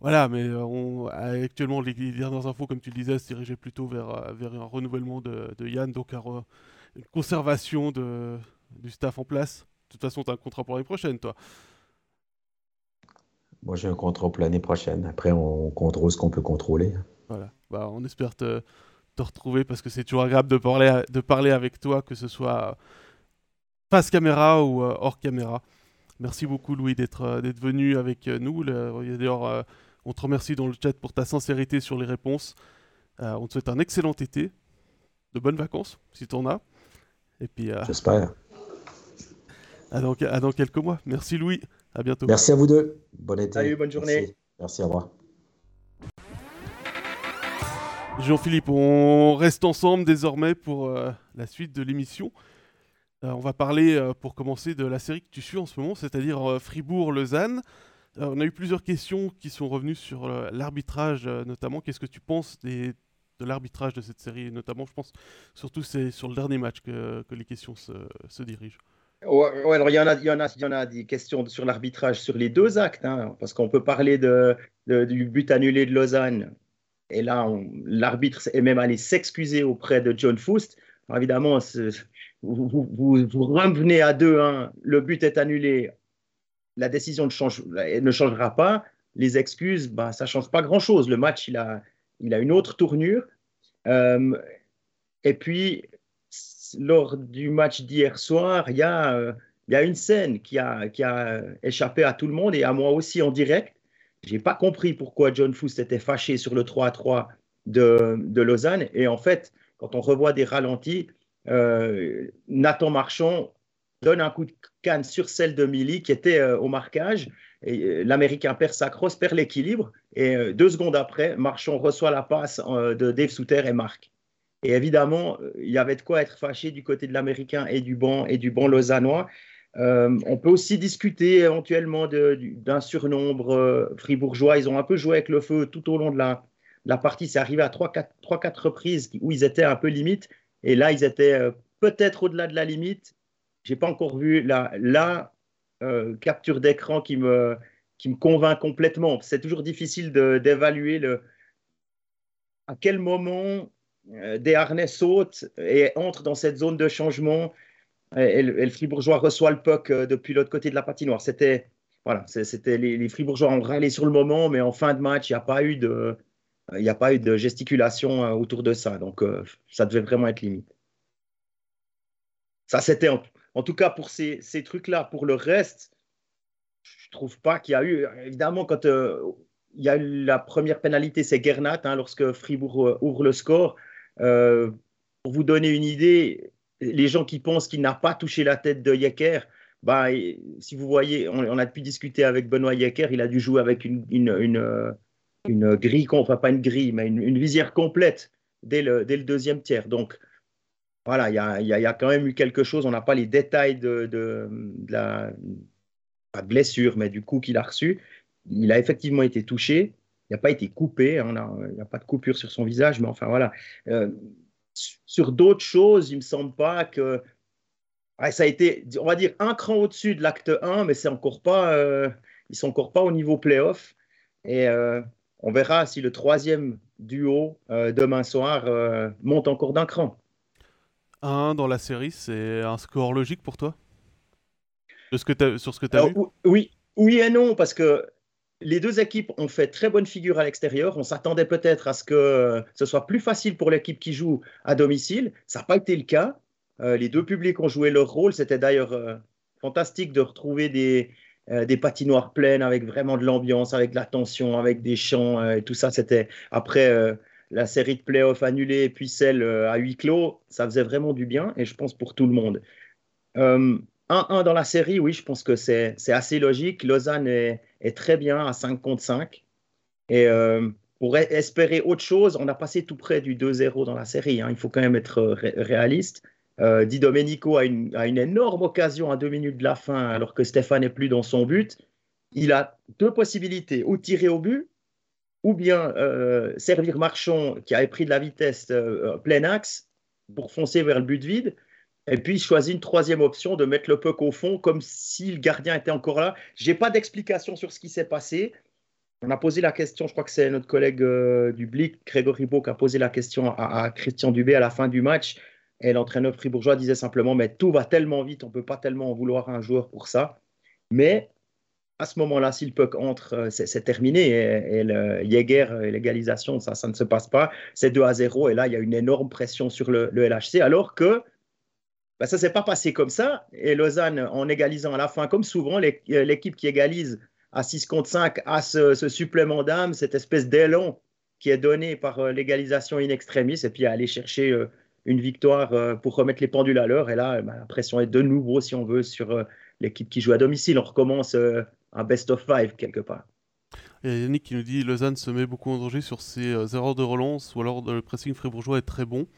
[SPEAKER 1] voilà, mais on, actuellement, les, dernières infos, comme tu le disais, se dirigeaient plutôt vers, vers un renouvellement de, de Yann, donc une conservation de, du staff en place. De toute façon, tu as un contrat pour l'année prochaine, toi.
[SPEAKER 3] Moi, j'ai un contrat pour l'année prochaine. Après, on contrôle ce qu'on peut contrôler.
[SPEAKER 1] Voilà. Bah, on espère te, te retrouver parce que c'est toujours agréable de parler, de parler avec toi, que ce soit face caméra ou euh, hors caméra. Merci beaucoup Louis d'être euh, venu avec euh, nous. D'ailleurs, on te remercie dans le chat pour ta sincérité sur les réponses. on te souhaite un excellent été, de bonnes vacances si tu en as. Et puis.
[SPEAKER 3] J'espère.
[SPEAKER 1] À dans, à dans quelques mois. Merci Louis. À bientôt.
[SPEAKER 3] Merci à vous deux. Bon été.
[SPEAKER 2] Salut, bonne journée.
[SPEAKER 3] Merci, au revoir.
[SPEAKER 1] Jean-Philippe, on reste ensemble désormais pour la suite de l'émission. Euh, on va parler, euh, pour commencer, de la série que tu suis en ce moment, c'est-à-dire euh, Fribourg-Lausanne. on a eu plusieurs questions qui sont revenues sur l'arbitrage, notamment. Qu'est-ce que tu penses de l'arbitrage de cette série Notamment, je pense, surtout, c'est sur le dernier match que, les questions se, dirigent.
[SPEAKER 2] Ouais, alors il y, en a, il, y en a, il y en a des questions sur l'arbitrage sur les deux actes, hein, parce qu'on peut parler de, du but annulé de Lausanne, et là, l'arbitre est même allé s'excuser auprès de John Foust. évidemment, vous, revenez à 2-1, le but est annulé, la décision ne changera pas, les excuses, bah, ça ne change pas grand-chose. Le match, il a, il a une autre tournure. Euh, et puis, lors du match d'hier soir, il y, a, a une scène qui a, échappé à tout le monde et à moi aussi en direct. Je n'ai pas compris pourquoi John Foust était fâché sur le 3-3 de, de Lausanne. Et en fait, quand on revoit des ralentis, euh, Nathan Marchand donne un coup de canne sur celle de Milly qui était euh, au marquage. Euh, l'Américain perd sa crosse, perd l'équilibre. Et deux secondes après, Marchand reçoit la passe de Dave Souter et marque. Et évidemment, il y avait de quoi être fâché du côté de l'Américain et du banc et du banc lausannois. on peut aussi discuter éventuellement d'un surnombre fribourgeois. Ils ont un peu joué avec le feu tout au long de la, partie. C'est arrivé à 3-4 reprises où ils étaient un peu limite. Et là, ils étaient euh, peut-être au-delà de la limite. Je n'ai pas encore vu la, la euh, capture d'écran qui me, qui me convainc complètement. C'est toujours difficile d'évaluer à quel moment euh, des harnais sautent et entrent dans cette zone de changement et, le Fribourgeois reçoit le puck euh, depuis l'autre côté de la patinoire. C'était voilà, c'était les, Fribourgeois ont râlé sur le moment, mais en fin de match, il n'y a pas eu de il n'y a pas eu de gesticulation euh, autour de ça. Donc, ça devait vraiment être limite. Ça, c'était en, tout cas pour ces, ces trucs-là. Pour le reste, je trouve pas qu'il y a eu. Évidemment, quand il y a eu la première pénalité, c'est Gernat, hein, lorsque Fribourg ouvre le score. Pour vous donner une idée, les gens qui pensent qu'il n'a pas touché la tête de Yecker, bah, si vous voyez, on, a pu discuter avec Benoît Yecker, il a dû jouer avec une, une, une, grille, enfin pas une grille, mais une, visière complète dès le, dès le, deuxième tiers. Donc, voilà, il y a, y a, quand même eu quelque chose. On n'a pas les détails de, la blessure, mais du coup qu'il a reçu. Il a effectivement été touché. Il n'a pas été coupé. Hein, il n'y a, pas de coupure sur son visage, mais enfin voilà. Euh, sur d'autres choses, il ne me semble pas que ça a été, on va dire, un cran au-dessus de l'acte 1, mais c'est encore pas, euh, ils sont encore pas au niveau playoff. Et euh, on verra si le troisième duo demain soir monte encore d'un cran.
[SPEAKER 1] Un dans la série, c'est un score logique pour toi? De ce que Sur ce que tu as vu?
[SPEAKER 2] Oui, oui et non, parce que les deux équipes ont fait très bonne figure à l'extérieur. On s'attendait peut-être à ce que ce soit plus facile pour l'équipe qui joue à domicile. Ça n'a pas été le cas. Euh, les deux publics ont joué leur rôle. C'était d'ailleurs euh, fantastique de retrouver des, euh, des patinoires pleines avec vraiment de l'ambiance, avec de la avec des chants et tout ça. C'était après la série de playoffs annulée et puis celle à huis clos. Ça faisait vraiment du bien et je pense pour tout le monde. 1-1 dans la série, oui, je pense que c'est assez logique. Lausanne est, très bien à 5 contre 5. Et euh, pour espérer autre chose, on a passé tout près du 2-0 dans la série. Hein. Il faut quand même être réaliste. Euh, Di Domenico a une, énorme occasion à deux minutes de la fin, alors que Stéphane n'est plus dans son but. Il a deux possibilités, ou tirer au but, ou bien euh, servir Marchand, qui avait pris de la vitesse euh, plein axe, pour foncer vers le but vide et puis, il choisit une troisième option de mettre le puck au fond, comme si le gardien était encore là. Je n'ai pas d'explication sur ce qui s'est passé. On a posé la question, je crois que c'est notre collègue euh, du Blick, Grégory Beau, qui a posé la question à, Christian Dubé à la fin du match. Et l'entraîneur fribourgeois disait simplement Mais tout va tellement vite, on ne peut pas tellement en vouloir un joueur pour ça. Mais à ce moment-là, si le puck entre, euh, c'est terminé. Et, le Jäger, l'égalisation, ça, ça ne se passe pas. C'est 2 à 0. Et là, il y a une énorme pression sur le LHC. Alors que ben, ça ne s'est pas passé comme ça. Et Lausanne, en égalisant à la fin, comme souvent, euh, l'équipe qui égalise à 6 contre 5 a ce, supplément d'âme, cette espèce d'élan qui est donné par euh, l'égalisation in extremis, et puis aller chercher euh, une victoire pour remettre les pendules à l'heure. Et là, ben, la pression est de nouveau, si on veut, sur l'équipe qui joue à domicile. On recommence un best of five quelque part.
[SPEAKER 1] Yannick qui nous dit Lausanne se met beaucoup en danger sur ses erreurs de relance ou alors le pressing fribourgeois est très bon.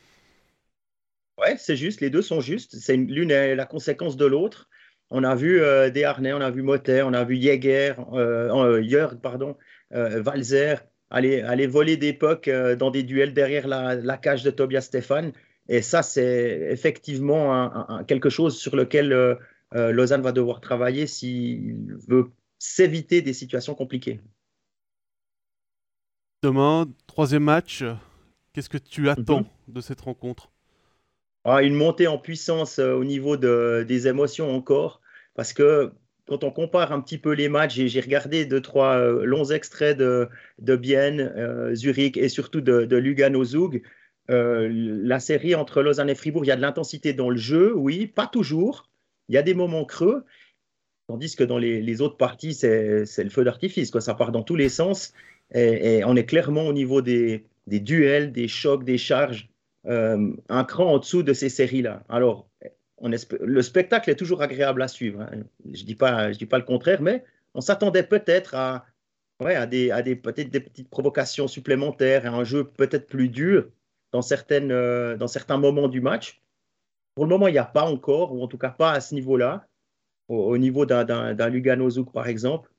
[SPEAKER 2] Ouais, c'est juste, les deux sont justes. C'est l'une est la conséquence de l'autre. On a vu euh, des harnais, on a vu Motter, on a vu Jäger, euh, euh Jörg, pardon, euh, Walzer aller, aller voler des pucks dans des duels derrière la, cage de Tobias Stéphane. Et ça, c'est effectivement quelque chose sur lequel Lausanne va devoir travailler s'il veut s'éviter des situations compliquées.
[SPEAKER 1] Demain, troisième match, qu'est-ce que tu attends mhm. de cette rencontre?
[SPEAKER 2] Ah, une montée en puissance euh, au niveau des émotions encore, parce que quand on compare un petit peu les matchs, j'ai regardé deux, trois euh, longs extraits de, de Bienne, euh, Zurich et surtout de, Lugano Zug. la série entre Lausanne et Fribourg, il y a de l'intensité dans le jeu, oui, pas toujours. Il y a des moments creux, tandis que dans les, autres parties, c'est le feu d'artifice. Ça part dans tous les sens. Et, on est clairement au niveau des duels, des chocs, des charges euh, un cran en dessous de ces séries-là. Alors, on le spectacle est toujours agréable à suivre. Hein. Je ne dis, pas, dis pas le contraire, mais on s'attendait peut-être à, à des, peut-être des petites provocations supplémentaires et un jeu peut-être plus dur dans, certaines, euh, dans certains moments du match. Pour le moment, il n'y a pas encore, ou en tout cas pas à ce niveau-là, au, niveau d'un Lugano Zouk, par exemple.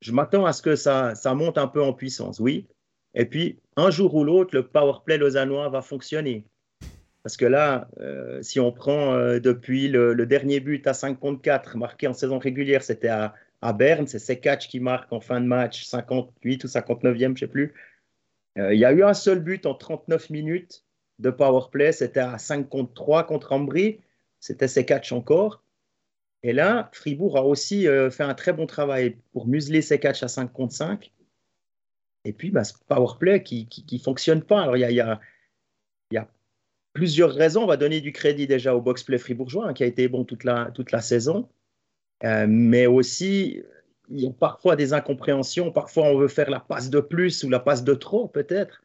[SPEAKER 2] Je m'attends à ce que ça, ça monte un peu en puissance, oui. Et puis, un jour ou l'autre, le power play lausannois va fonctionner. Parce que là, euh, si on prend euh, depuis le, dernier but à 5 contre 4 marqué en saison régulière, c'était à, à, Berne, c'est Sekatch qui marque en fin de match, 58 ou 59e, je ne sais plus. Euh, il y a eu un seul but en 39 minutes de power play, c'était à 5 contre 3 contre Ambry, c'était Sekatch encore. Et là, Fribourg a aussi fait un très bon travail pour museler Sekatch à 5 contre 5. Et puis, bah, ce power play qui ne fonctionne pas. Alors, il y a, y y a plusieurs raisons. On va donner du crédit déjà au box-play fribourgeois, hein, qui a été bon toute la, toute la saison. Euh, mais aussi, il y a parfois des incompréhensions. Parfois, on veut faire la passe de plus ou la passe de trop, peut-être.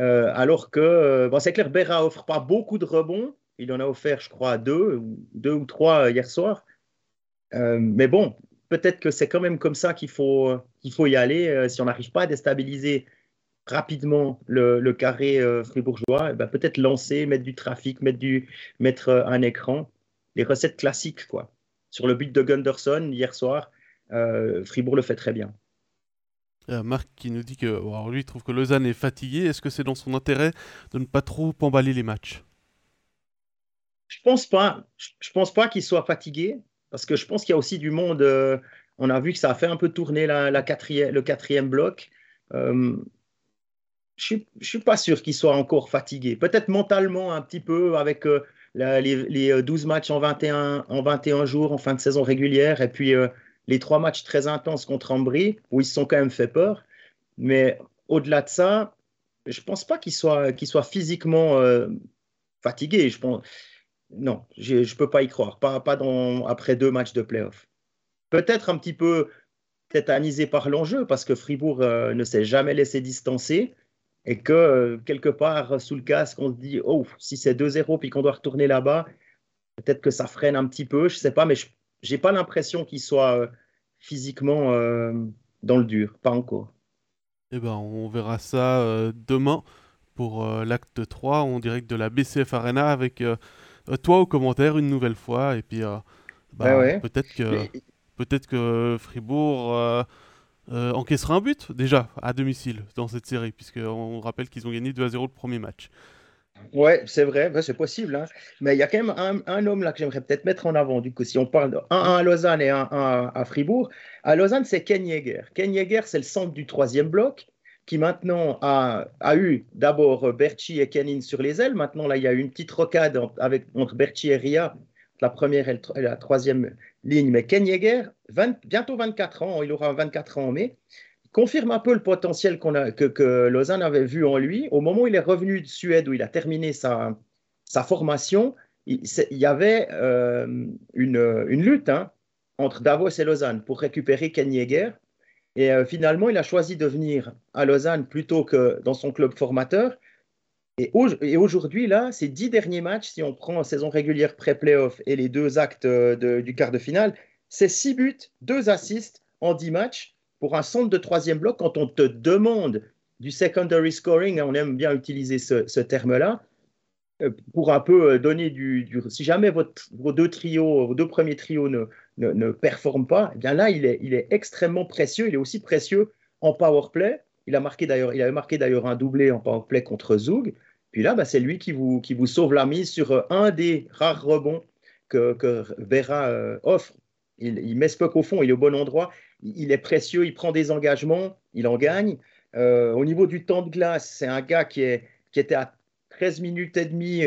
[SPEAKER 2] Euh, alors que, bon, c'est clair, Berra offre pas beaucoup de rebonds. Il en a offert, je crois, deux, deux ou trois euh, hier soir. mais bon, peut-être que c'est quand même comme ça qu'il faut, qu'il faut y aller. si on n'arrive pas à déstabiliser rapidement le, carré euh, fribourgeois, eh ben, peut-être lancer, mettre du trafic, mettre, du, mettre euh, un écran. Les recettes classiques, quoi. Sur le but de Gunderson hier soir, euh, Fribourg le fait très bien.
[SPEAKER 1] Marc qui nous dit que alors lui trouve que Lausanne est fatigué. Est-ce que c'est dans son intérêt de ne pas trop emballer les matchs?
[SPEAKER 2] Je pense pas. Je, pense pas qu'il soit fatigué parce que je pense qu'il y a aussi du monde. On a vu que ça a fait un peu tourner le quatrième bloc je ne suis pas sûr qu'il soit encore fatigué. Peut-être mentalement un petit peu avec euh, les, 12 euh, matchs en 21, en 21 jours en fin de saison régulière et puis euh, les trois matchs très intenses contre Ambry où ils se sont quand même fait peur. Mais au-delà de ça, je ne pense pas qu'il soit, physiquement fatigué. Je pense, non, je ne peux pas y croire. Pas, après deux matchs de playoff. Peut-être un petit peu tétanisé par l'enjeu parce que Fribourg ne s'est jamais laissé distancer et que euh, quelque part sous le casque, on se dit oh, si c'est 2-0 puis qu'on doit retourner là-bas, peut-être que ça freine un petit peu, je sais pas, mais je n'ai pas l'impression qu'il soit euh, physiquement euh, dans le dur, pas encore.
[SPEAKER 1] Eh ben, on verra ça demain pour l'acte 3 en direct de la BCF Arena avec toi au commentaire une nouvelle fois et puis bah, peut-être que peut-être que Fribourg euh, encaissera un but déjà à domicile dans cette série, puisqu'on rappelle qu'ils ont gagné 2 à 0 le premier match.
[SPEAKER 2] Ouais, c'est vrai, c'est possible. Hein. Mais il y a quand même un, homme là que j'aimerais peut-être mettre en avant. Du coup, si on parle de 1 à Lausanne et 1 à Fribourg, à Lausanne, c'est Ken Yeager. Ken Yeager, c'est le centre du troisième bloc qui maintenant a, a eu d'abord Berchi et Kenin sur les ailes. Maintenant, là, il y a eu une petite rocade avec, entre Berchi et Ria, la première et, la troisième ligne. Mais Ken Yeager, bientôt 24 ans, il aura 24 ans en mai, confirme un peu le potentiel que, Lausanne avait vu en lui. Au moment où il est revenu de Suède, où il a terminé sa, formation, il, y avait euh, une, lutte hein, entre Davos et Lausanne pour récupérer Ken Yeager. Et euh, finalement, il a choisi de venir à Lausanne plutôt que dans son club formateur. Et, aujourd'hui, là, ces dix derniers matchs, si on prend en saison régulière pré-playoff et les deux actes euh, du quart de finale, c'est six buts, deux assists en dix matchs pour un centre de troisième bloc. Quand on te demande du secondary scoring, on aime bien utiliser ce, terme-là, euh, pour un peu euh, donner du, si jamais vos deux trios, vos deux premiers trios ne, ne, performent pas, eh bien là, il est, il est extrêmement précieux. Il est aussi précieux en power play. Il a marqué il avait marqué d'ailleurs un doublé en power play contre Zug. Puis là, bah, c'est lui qui vous, sauve la mise sur euh, un des rares rebonds que, Vera euh, offre. Il, il met Spock au fond, il est au bon endroit, il est précieux, il prend des engagements, il en gagne. Euh, au niveau du temps de glace, c'est un gars qui, est, était à 13 minutes et demie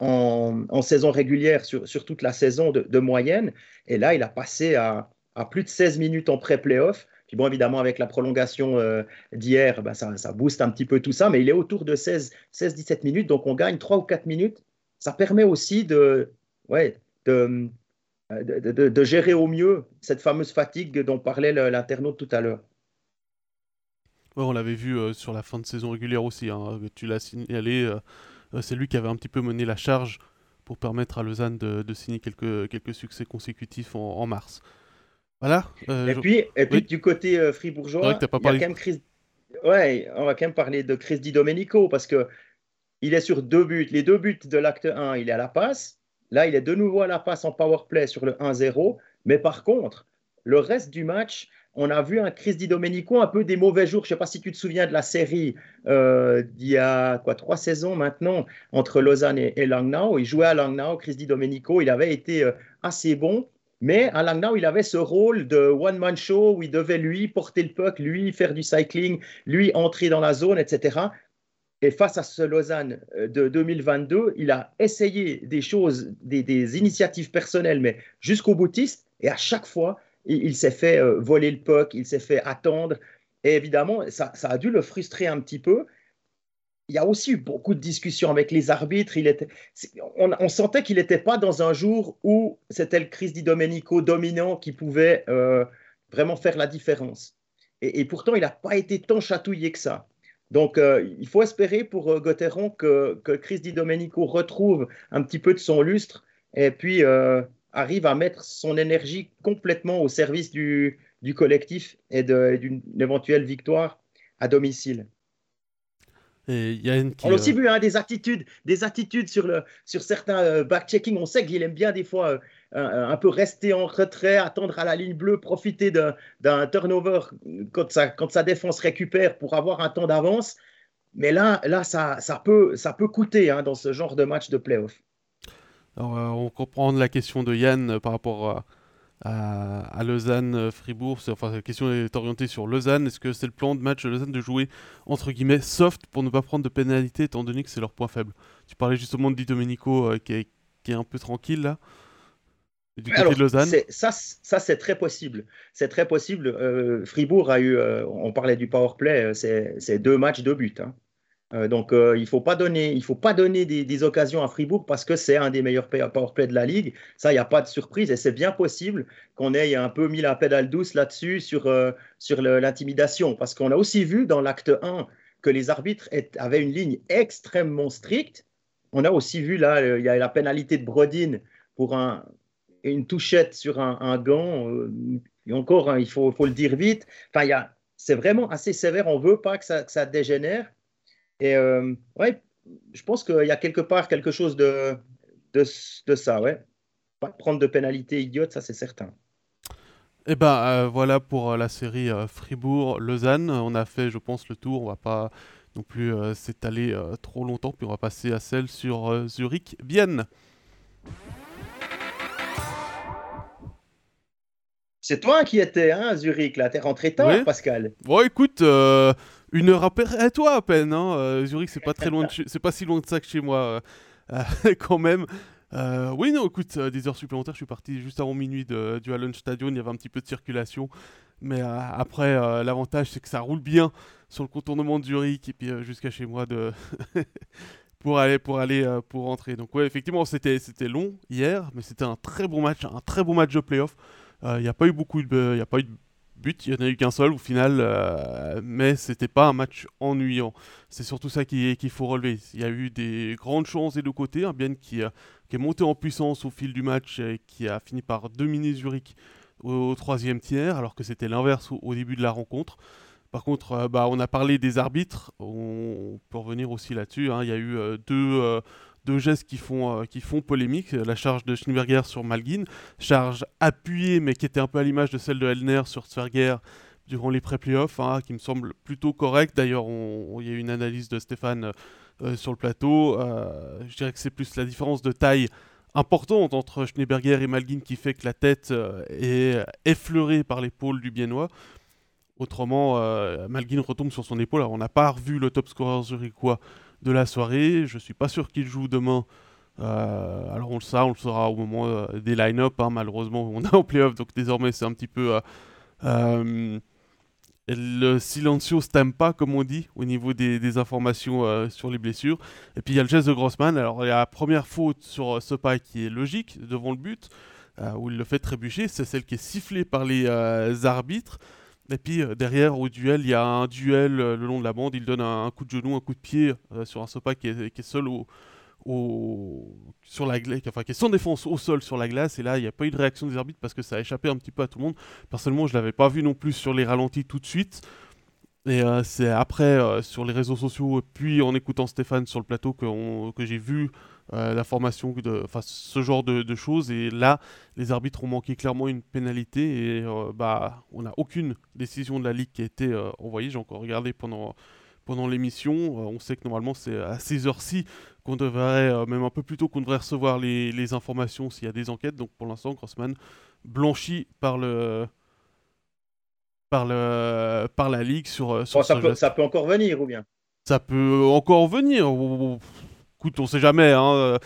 [SPEAKER 2] en, saison régulière sur, toute la saison de, moyenne. Et là, il a passé à plus de 16 minutes en pré-playoff. Puis bon, évidemment, avec la prolongation euh, d'hier, ben, ça, ça, booste un petit peu tout ça, mais il est autour de 16-17 minutes, donc on gagne 3 ou 4 minutes. Ça permet aussi de, ouais, de, de, de, gérer au mieux cette fameuse fatigue dont parlait l'internaute tout à l'heure.
[SPEAKER 1] on l'avait vu euh, sur la fin de saison régulière aussi, hein, tu l'as signalé, euh, c'est lui qui avait un petit peu mené la charge pour permettre à Lausanne de, signer quelques, quelques succès consécutifs en mars. Voilà.
[SPEAKER 2] Euh, et puis, et puis du côté euh, fribourgeois, il y a quand même Chris... ouais, on va quand même parler de Chris Di Domenico parce que il est sur deux buts. Les deux buts de l'acte 1, il est à la passe. Là, il est de nouveau à la passe en power play sur le 1-0. Mais par contre, le reste du match, on a vu un Chris Di Domenico un peu des mauvais jours. Je ne sais pas si tu te souviens de la série euh, d'il y a quoi, trois saisons maintenant entre Lausanne et, Langnau. Il jouait à Langnau, Chris Di Domenico. Il avait été assez bon. Mais à Langnau, il avait ce rôle de one-man show où il devait lui porter le puck, lui faire du cycling, lui entrer dans la zone, etc. Et face à ce Lausanne euh, de 2022, il a essayé des choses, des, initiatives personnelles, mais jusqu'au boutiste. Et à chaque fois, il, s'est fait euh, voler le puck, il s'est fait attendre. Et évidemment, ça, a dû le frustrer un petit peu. Il y a aussi eu beaucoup de discussions avec les arbitres. On, sentait qu'il n'était pas dans un jour où c'était le Chris Di Domenico dominant qui pouvait euh, vraiment faire la différence. Et, pourtant, il n'a pas été tant chatouillé que ça. Donc, euh, il faut espérer pour euh, que, que, Chris Di Domenico retrouve un petit peu de son lustre et puis arrive à mettre son énergie complètement au service du, collectif et d'une éventuelle victoire à domicile.
[SPEAKER 1] Et y a une
[SPEAKER 2] On a aussi euh, vu hein, des attitudes, des attitudes sur, le, sur certains euh, back-checking. On sait qu'il aime bien des fois euh, un peu rester en retrait, attendre à la ligne bleue, profiter d'un turnover quand sa, quand sa défense récupère pour avoir un temps d'avance. Mais là, là ça, ça, peut, ça peut coûter hein, dans ce genre de match de playoff.
[SPEAKER 1] Alors, euh, on comprend la question de Yann par rapport à, Lausanne-Fribourg. Euh, enfin, la question est orientée sur Lausanne. Est-ce que c'est le plan de match de Lausanne de jouer entre guillemets soft pour ne pas prendre de pénalité étant donné que c'est leur point faible? Tu parlais justement de Di Domenico qui, est, qui, est, un peu tranquille là.
[SPEAKER 2] Du côté de Lausanne? Ça, ça c'est très possible. C'est très possible. Fribourg a eu, on parlait du power play, c'est deux matchs, deux buts. Hein. Euh, donc, euh, il ne faut pas donner, il faut pas donner des, occasions à Fribourg parce que c'est un des meilleurs powerplay de la ligue. Ça, il n'y a pas de surprise et c'est bien possible qu'on ait un peu mis la pédale douce là-dessus sur, euh, sur l'intimidation parce qu'on a aussi vu dans l'acte 1 que les arbitres avaient une ligne extrêmement stricte. On a aussi vu là, il y a la pénalité de Brodin pour un, une touchette sur un, gant. et encore, hein, il faut, le dire vite. Enfin, c'est vraiment assez sévère. On ne veut pas ça, que ça dégénère. Et euh, ouais, je pense qu'il y a quelque part quelque chose de, de, de ça, ouais. Pas prendre de pénalité idiote, ça c'est certain.
[SPEAKER 1] Et eh ben euh, voilà pour euh, la série Fribourg-Lausanne. On a fait, je pense, le tour. On va pas non plus s'étaler trop longtemps. Puis on va passer à celle sur Zurich-Vienne.
[SPEAKER 2] C'est toi qui étais hein, à Zurich, là. T'es rentré tard, Pascal.
[SPEAKER 1] Bon, écoute, une heure après toi à peine. Hein. Euh, Zurich, c'est pas très loin, c'est pas si loin de ça que chez moi euh, quand même. Euh, oui, non, écoute, des heures supplémentaires. Je suis parti juste avant minuit du Allen Stadion. Il y avait un petit peu de circulation, mais après, l'avantage c'est que ça roule bien sur le contournement de Zurich et puis jusqu'à chez moi pour aller pour aller pour rentrer. Donc ouais, effectivement, c'était long hier, mais c'était un très bon match, un très bon match de playoff. Il n'y a pas eu beaucoup de, y a pas eu de but, il n'y en a eu qu'un seul au final, euh, mais c'était pas un match ennuyant. C'est surtout ça qu'il faut relever. Il y a eu des grandes chances des deux côtés, un bien qui, qui, est monté en puissance au fil du match et qui a fini par dominer Zurich au, troisième tiers, alors que c'était l'inverse au, début de la rencontre. Par contre, euh, bah, on a parlé des arbitres, on, peut revenir aussi là-dessus. Hein. Il y a eu euh, deux deux gestes qui font, euh, qui font polémique. La charge de Schneeberger sur Malguin, charge appuyée mais qui était un peu à l'image de celle de Hellner sur Zwerger durant les pré-playoffs, hein, qui me semble plutôt correct. D'ailleurs, il y a eu une analyse de Stéphane euh, sur le plateau. Euh, je dirais que c'est plus la différence de taille importante entre Schneeberger et Malguin qui fait que la tête est effleurée par l'épaule du Biennois. Autrement, Malguin retombe sur son épaule. On n'a pas revu le top scorer zurichois de la soirée. Je suis pas sûr qu'il joue demain. Euh, alors on le sait, on le saura au moment euh, des line-up. Hein, malheureusement, on est en playoff, donc désormais c'est un petit peu euh, le silencio pas comme on dit, au niveau des, informations sur les blessures. Et puis il y a le geste de Grossman. Alors la première faute sur ce pas qui est logique devant le but, où il le fait trébucher. C'est celle qui est sifflée par les arbitres. Et puis euh, derrière au duel, il y a un duel euh, le long de la bande. Il donne un, coup de genou, un coup de pied euh, sur un Sopa qui est, seul au, sur la glace, enfin qui est sans défense au sol sur la glace. Et là, il n'y a pas eu de réaction des arbitres parce que ça a échappé un petit peu à tout le monde. Personnellement, je l'avais pas vu non plus sur les ralentis tout de suite. Et c'est après sur les réseaux sociaux, puis en écoutant Stéphane sur le plateau que j'ai vu la formation, de, enfin ce genre de, choses. Et là, les arbitres ont manqué clairement une pénalité et bah, on n'a aucune décision de la Ligue qui a été envoyée. J'ai encore regardé pendant pendant l'émission. on sait que normalement c'est à ces heures-ci qu'on devrait, même un peu plus tôt, qu'on devrait recevoir les, les informations s'il y a des enquêtes. Donc pour l'instant, Grossman blanchi par le par le par la ligue sur, sur
[SPEAKER 2] ça, peut, ça peut encore venir ou bien?
[SPEAKER 1] Ça peut encore venir écoute on sait jamais hein.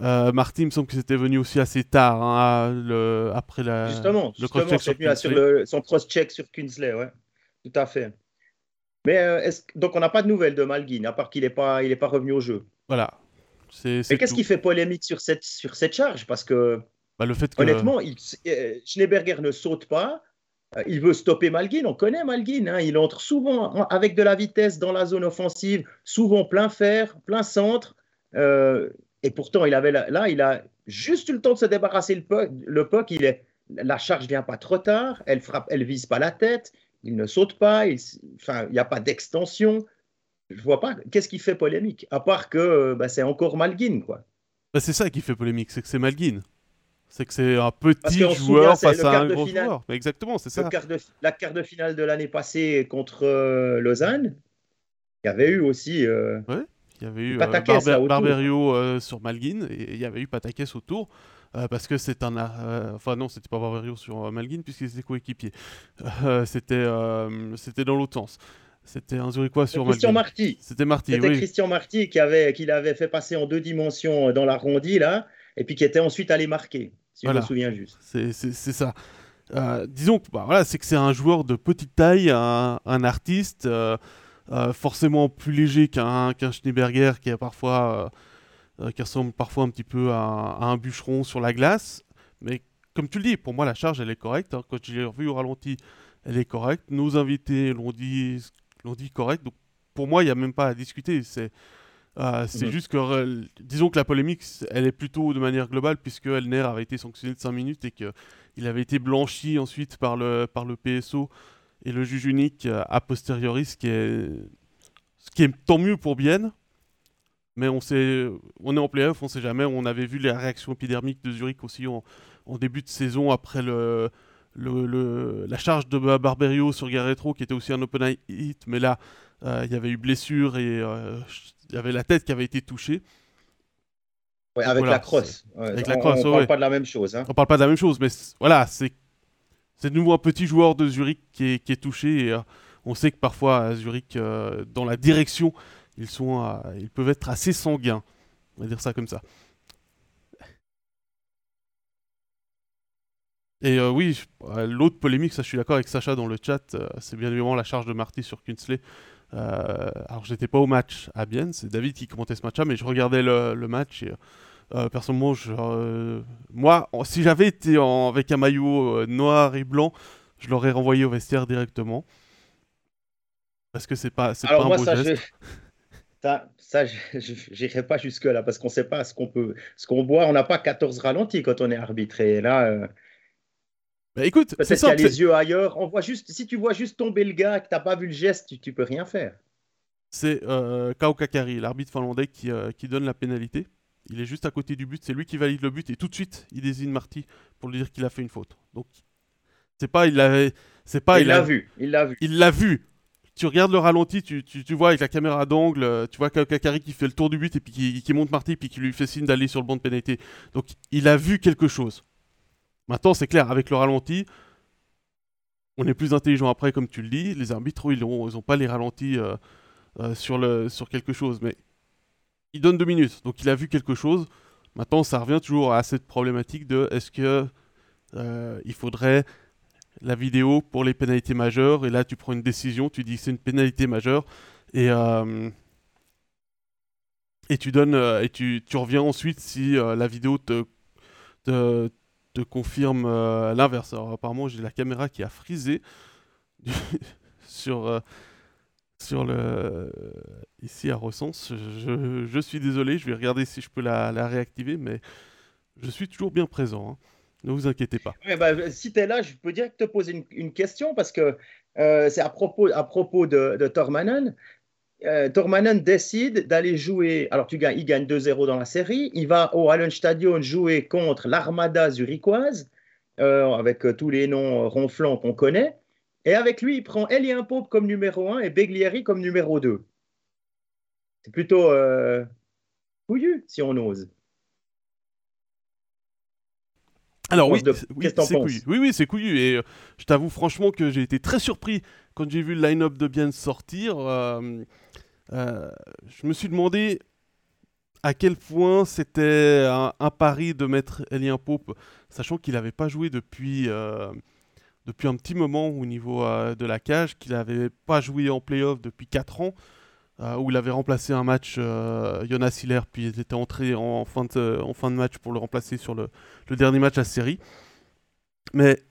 [SPEAKER 1] Euh, Martin me semble que c'était venu aussi assez tard hein, le, après la
[SPEAKER 2] justement, le justement sur le, son cross-check sur Kinsley ouais tout à fait mais euh, donc on n'a pas de nouvelles de Malguin à part qu'il n'est pas il est pas revenu au jeu
[SPEAKER 1] voilà
[SPEAKER 2] mais qu'est-ce qui fait polémique sur cette sur cette charge? Parce que
[SPEAKER 1] bah, le fait
[SPEAKER 2] Honnêtement, il, euh, Schneeberger ne saute pas. Euh, il veut stopper Malguin. On connaît Malguin. Hein. il entre souvent avec de la vitesse dans la zone offensive, souvent plein fer, plein centre. Euh, et pourtant, il avait là, il a juste eu le temps de se débarrasser le puck. Le puck il est, la charge vient pas trop tard. Elle frappe, elle vise pas la tête. Il ne saute pas. Il, n'y a pas d'extension. Je vois pas. Qu'est-ce qui fait polémique À part que bah, c'est encore Malguin, quoi.
[SPEAKER 1] Bah, c'est ça qui fait polémique, c'est que c'est Malguin. C'est que c'est un petit joueur face à un gros joueur. exactement, c'est ça.
[SPEAKER 2] la carte de finale de l'année passée contre euh, Lausanne, il y avait eu aussi.
[SPEAKER 1] Euh, il y avait eu euh, Barberio euh, sur Malguin et il y avait eu Patakès autour. parce que c'est un. enfin, non, c'était pas Barberio sur Malguin puisqu'il était coéquipier. c'était c'était dans l'autre sens. C'était un Zurichois sur
[SPEAKER 2] Christian Marty.
[SPEAKER 1] C'était Marty,
[SPEAKER 2] C'était Christian Marty qui avait, qui l'avait fait passer en deux dimensions dans l'arrondi, là, et puis qui était ensuite allé marquer si je me souviens juste.
[SPEAKER 1] C'est ça. Euh, disons que bah, voilà, c'est que c'est un joueur de petite taille, un, artiste, euh, euh, forcément plus léger qu'un qu'un Schneeberger qui, parfois, qui ressemble parfois un petit peu à, un bûcheron sur la glace. Mais comme tu le dis, pour moi, la charge, elle est correcte. Hein. Quand je l'ai revu au ralenti, elle est correcte. Nos invités l'ont dit, dit correct. Donc pour moi, il n'y a même pas à discuter. C'est c'est juste que, euh, disons que la polémique, elle est plutôt de manière globale, puisque Elner avait été sanctionné de 5 minutes et qu'il avait été blanchi ensuite par le, par le PSO et le juge unique euh, a posteriori, ce qui est, ce qui est tant mieux pour Bienne. Mais on, sait, on est en playoff, on sait jamais. On avait vu les réactions épidermiques de Zurich aussi en, en début de saison après le, le, la charge de Barberio sur Garretro, qui était aussi un open hit. Mais là, euh, il y avait eu blessure et il y avait la tête qui avait été touchée.
[SPEAKER 2] avec la crosse. avec la crosse, on, parle pas de la même chose. Hein.
[SPEAKER 1] On parle pas de la même chose, mais voilà, c'est c'est de nouveau un petit joueur de Zurich qui est, touché. Euh, on sait que parfois à Zurich, euh, dans la direction, ils sont, euh, ils peuvent être assez sanguins. On va dire ça comme ça. Et oui, l'autre polémique, ça je suis d'accord avec Sacha dans le chat, c'est bien évidemment la charge de Marty sur Kinsley. Euh, alors j'étais pas au match à Bienne, c'est David qui commentait ce match-là, mais je regardais le, match et euh, personnellement, je, euh, moi, si j'avais été avec un maillot noir et blanc, je l'aurais renvoyé au vestiaire directement. Parce que c'est pas, c'est pas un beau ça, geste.
[SPEAKER 2] Ça, ça j'irai pas jusque là parce qu'on sait pas ce qu'on peut, ce qu'on boit. On n'a pas 14 ralentis quand on est arbitré. là,
[SPEAKER 1] bah écoute,
[SPEAKER 2] c'est ça. Qu'il a les yeux ailleurs. On voit juste, si tu vois juste tomber le gars, que t'as pas vu le geste, tu, tu peux rien faire.
[SPEAKER 1] C'est euh, Kao Kakari, l'arbitre finlandais, qui, euh, qui donne la pénalité. Il est juste à côté du but, c'est lui qui valide le but et tout de suite il désigne Marty pour lui dire qu'il a fait une faute. Donc c'est pas il l'avait, c'est pas
[SPEAKER 2] il l'a vu, il l'a vu,
[SPEAKER 1] il l'a vu. Tu regardes le ralenti, tu, tu, tu vois avec la caméra d'angle, tu vois Kakari qui fait le tour du but et puis qui, qui monte Marty puis qui lui fait signe d'aller sur le banc de pénalité. Donc il a vu quelque chose. Maintenant, c'est clair, avec le ralenti, on est plus intelligent après, comme tu le dis. Les arbitres, ils n'ont pas les ralentis euh, euh, sur, le, sur quelque chose, mais il donne deux minutes, donc il a vu quelque chose. Maintenant, ça revient toujours à cette problématique de est-ce que euh, il faudrait la vidéo pour les pénalités majeures, et là tu prends une décision, tu dis c'est une pénalité majeure, et, et tu donnes et tu, reviens ensuite si la vidéo te, confirme euh, l'inverse. Apparemment j'ai la caméra qui a frisé sur, euh, sur le ici à Recense. Je, je, suis désolé, je vais regarder si je peux la, la réactiver, mais je suis toujours bien présent. Hein. Ne vous inquiétez pas.
[SPEAKER 2] bah, si tu es là, je peux direct te poser une, une question parce que euh, c'est à propos, à propos de, de Tormanen. euh, Tormanen décide d'aller jouer. Alors, tu gagnes, il gagne 2-0 dans la série. Il va au Hallenstadion jouer contre l'Armada zurichoise, euh, avec tous les noms ronflants qu'on connaît. Et avec lui, il prend Elien Pope comme numéro 1 et Beglieri comme numéro 2. C'est plutôt euh, couillu, si on ose.
[SPEAKER 1] Alors oui, c'est couillu. Oui, oui, c'est couillu. Et je t'avoue franchement que j'ai été très surpris quand j'ai vu le line-up de Bien sortir. Euh, je me suis demandé à quel point c'était un, pari de mettre Elien Pope, sachant qu'il n'avait pas joué depuis, euh, depuis un petit moment au niveau euh, de la cage, qu'il n'avait pas joué en playoff depuis 4 ans, où il avait remplacé un match Jonas Hiller, puis il était entré en fin, de, en fin de match pour le remplacer sur le, le dernier match à série. Mais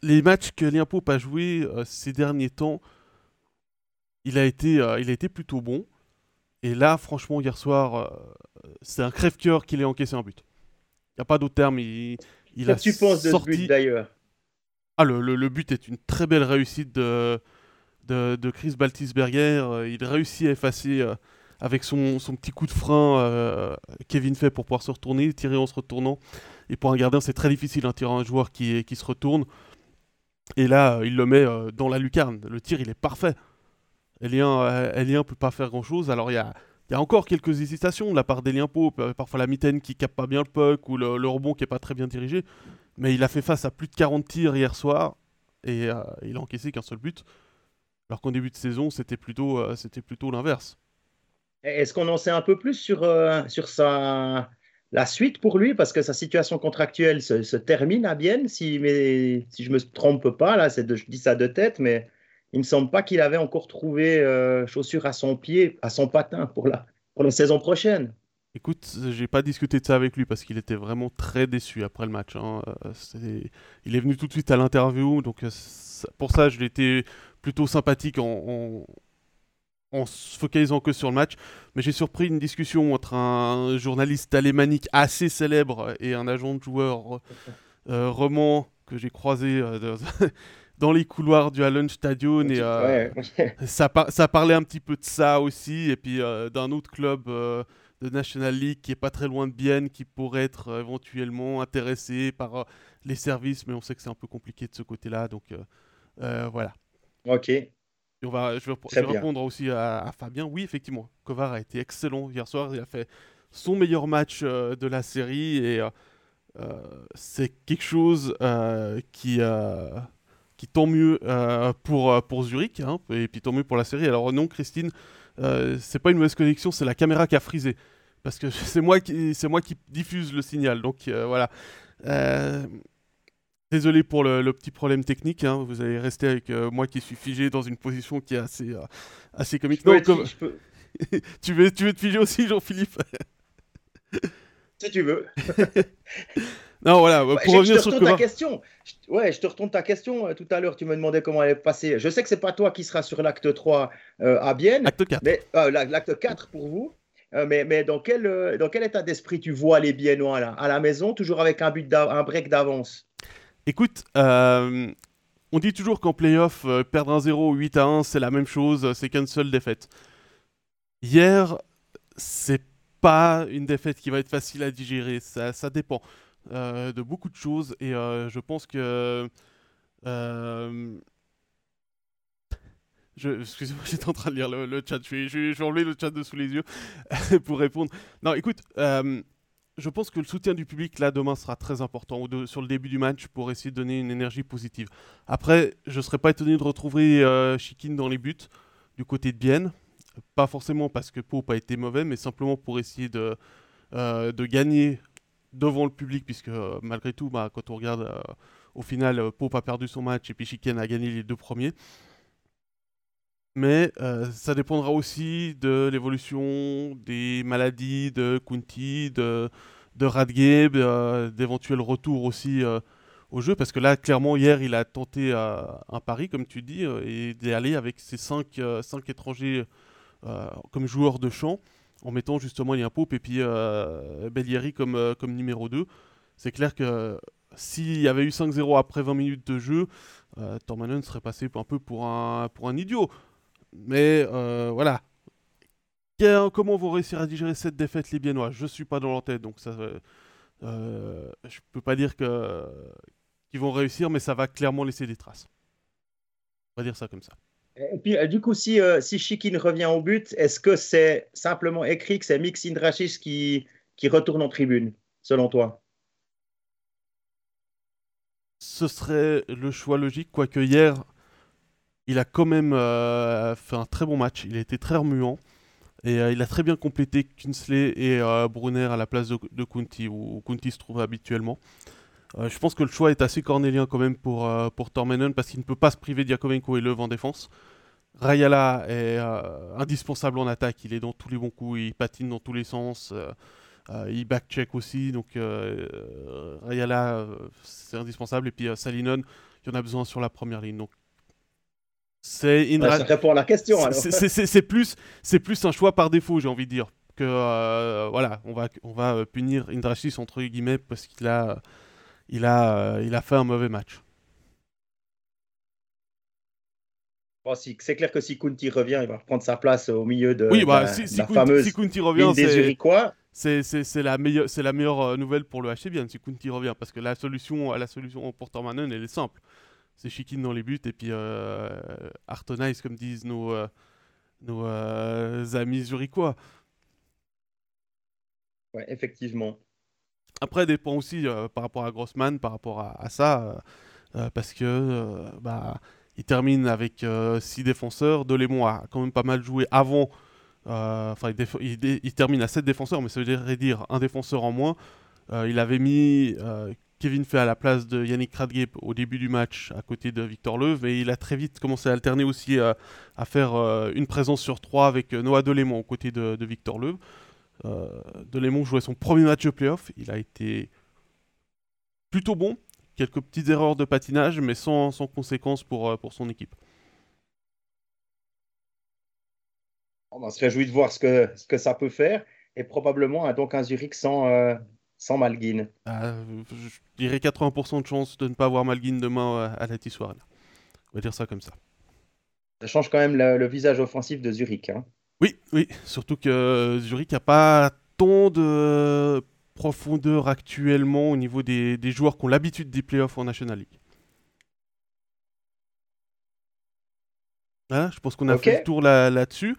[SPEAKER 1] les matchs que Elien Pope a joué ces derniers temps, il a été, euh, il a été plutôt bon. Et là, franchement, hier soir, euh, c'est un crève-cœur qu'il ait encaissé un but. Il n'y a pas d'autre terme. Il, il
[SPEAKER 2] a tu penses de ce but d'ailleurs?
[SPEAKER 1] Ah, le, le, but est une très belle réussite de, Chris Baltisberger. Euh, il réussit à effacer avec son, son, petit coup de frein Kevin fait pour pouvoir se retourner, tirer en se retournant. Et pour un gardien, c'est très difficile, un tirer un joueur qui, se retourne. Et là, il le met dans la lucarne. Le tir, il est parfait. Elien ne euh, peut pas faire grand-chose. Alors il y a, encore quelques hésitations de la part d'Elien euh, parfois la mitaine qui capte pas bien le puck ou le, rebond qui est pas très bien dirigé. Mais il a fait face à plus de 40 tirs hier soir et euh, il a encaissé qu'un seul but. Alors qu'en début de saison, c'était plutôt, c'était plutôt l'inverse.
[SPEAKER 2] Est-ce qu'on en sait un peu plus sur, sur sa, la suite pour lui? Parce que sa situation contractuelle se, termine à Bienne, si, mais, si je me trompe pas, là, de, je dis ça de tête, mais il ne me semble pas qu'il avait encore trouvé euh, chaussure à son pied, à son patin pour la, pour la saison prochaine.
[SPEAKER 1] Écoute, j'ai pas discuté de ça avec lui parce qu'il était vraiment très déçu après le match. Hein. Euh, il est venu tout de suite à l'interview, donc euh, pour ça, je l'étais plutôt sympathique en, en, se focalisant que sur le match. Mais j'ai surpris une discussion entre un journaliste alémanique assez célèbre et un agent de joueur roman que j'ai croisé dans les couloirs du Allen Stadion et euh, ça, ça parlait un petit peu de ça aussi et puis euh, d'un autre club euh, de National League qui est pas très loin de Bienne qui pourrait être éventuellement intéressé par les services mais on sait que c'est un peu compliqué de ce côté-là donc voilà.
[SPEAKER 2] Ok.
[SPEAKER 1] on va, je vais, répondre aussi à, Fabien. Oui, effectivement, Kovar a été excellent hier soir. Il a fait son meilleur match de la série et c'est quelque chose qui qui tant mieux euh, pour, euh, pour Zurich, hein, et puis tant mieux pour la série. Alors non, Christine, euh, c'est pas une mauvaise connexion, c'est la caméra qui a frisé. Parce que c'est moi, qui, moi qui diffuse le signal. Donc voilà. Désolé pour le, petit problème technique, hein. vous allez rester avec moi qui suis figé dans une position qui est assez, assez comique. tu, veux, tu veux te figer aussi, Jean-Philippe?
[SPEAKER 2] Si tu veux.
[SPEAKER 1] Non, voilà, pour revenir
[SPEAKER 2] je te sur ta question. Ouais, je te retourne ta question euh, tout à l'heure. Tu me demandais comment elle est passée. Je sais que c'est pas toi qui sera sur l'acte 3 euh, à Bienne.
[SPEAKER 1] Acte 4.
[SPEAKER 2] Mais, euh, l'acte 4 pour vous. mais, mais dans, quel, dans quel état d'esprit tu vois les Biennois là? À la maison, toujours avec un, but un break d'avance?
[SPEAKER 1] Écoute, on dit toujours qu'en playoff, perdre un 0 ou 8 à 1, c'est la même chose, c'est qu'une seule défaite. Hier, c'est pas une défaite qui va être facile à digérer, ça, ça dépend. Euh, de beaucoup de choses et euh, je pense que euh, excusez-moi, j'étais en train de lire le, chat. Je enlever le chat de sous les yeux pour répondre. Non, écoute, je pense que le soutien du public là demain sera très important sur le début du match pour essayer de donner une énergie positive. Après, je ne serais pas étonné de retrouver Chikin dans les buts du côté de Bienne. Pas forcément parce que Pope a été mauvais, mais simplement pour essayer de, de gagner devant le public, puisque euh, malgré tout, bah, quand on regarde, euh, au final, euh, Pope a perdu son match et puis Chiken a gagné les deux premiers. Mais ça dépendra aussi de l'évolution des maladies de Kunti, de, de Radgeb, d'éventuels retours aussi au jeu. Parce que là, clairement, hier, il a tenté un pari, comme tu dis, et d'aller avec ses cinq, cinq étrangers comme joueurs de champ en mettant justement Liam Pope et puis Bellieri comme, euh, comme numéro 2. C'est clair que s'il y avait eu 5-0 après 20 minutes de jeu, euh, serait passé un peu pour un, pour un idiot. Mais euh, voilà, comment vont réussir à digérer cette défaite libyenoise Je ne suis pas dans leur donc ça, euh, je peux pas dire qu'ils vont réussir, mais ça va clairement laisser des traces. On va dire ça comme ça.
[SPEAKER 2] Et puis, euh, du coup, si, euh, si Shikin revient au but, est-ce que c'est simplement écrit que c'est Mix Indrashis qui, qui retourne en tribune, selon toi?
[SPEAKER 1] Ce serait le choix logique, quoique hier, il a quand même euh, fait un très bon match. Il a été très remuant. Et il a très bien complété Kinsley et Brunner à la place de, de Kunti, où Kunti se trouve habituellement. Je pense que le choix est assez cornélien quand même pour, pour Tormenon parce qu'il ne peut pas se priver Diakovenko et Lev en défense. Rayala est euh, indispensable en attaque, il est dans tous les bons coups, il patine dans tous les sens, euh, euh, il backcheck aussi, donc Rayala c'est indispensable, et puis Salinon, il y en a besoin sur la première ligne. Donc
[SPEAKER 2] c'est répond à la question.
[SPEAKER 1] C'est plus, plus un choix par défaut, j'ai envie de dire. Que voilà, on va, on va punir Indrashis entre guillemets parce qu'il a, il a, il a fait un mauvais match.
[SPEAKER 2] c'est clair que si Kunti revient, il va reprendre sa place au milieu de,
[SPEAKER 1] oui, bah, si, la fameuse si Kunti revient,
[SPEAKER 2] c'est
[SPEAKER 1] la meilleure, la meilleure euh, nouvelle pour le HC bien si Kunti revient parce que la solution, la solution pour Tormanen, elle est simple. C'est Chikin dans les buts et puis euh, Artonize comme disent nos, euh, nos euh, amis zurichois.
[SPEAKER 2] Ouais, effectivement.
[SPEAKER 1] Après, dépend aussi par rapport à Grossman, par rapport à, ça, parce que bah il termine avec 6 euh, défenseurs. Delémont a quand même pas mal joué avant. Euh, enfin, il, termine à 7 défenseurs, mais ça veut dire un défenseur en moins. Euh, il avait mis Kevin Fay à la place de Yannick Radgeb au début du match à côté de Victor Leuve et il a très vite commencé à alterner aussi à faire une présence sur 3 avec Noah Delémont aux côtés de, de Victor Leuve. Delémont jouait son premier match de playoff, il a été plutôt bon, quelques petites erreurs de patinage, mais sans, sans conséquence pour, euh, pour son équipe.
[SPEAKER 2] On se réjouit de voir ce que, ce que ça peut faire et probablement donc un Zurich sans, euh, sans Malguin.
[SPEAKER 1] Euh, je dirais 80% de chance de ne pas avoir Malguin demain à la Tissoire. On va dire ça comme ça.
[SPEAKER 2] Ça change quand même le, visage offensif de Zurich. Hein.
[SPEAKER 1] Oui, oui, surtout que Zurich n'a pas tant de profondeur actuellement au niveau des, joueurs qui ont l'habitude des playoffs en National League. Voilà, je pense qu'on a fait le tour là-dessus.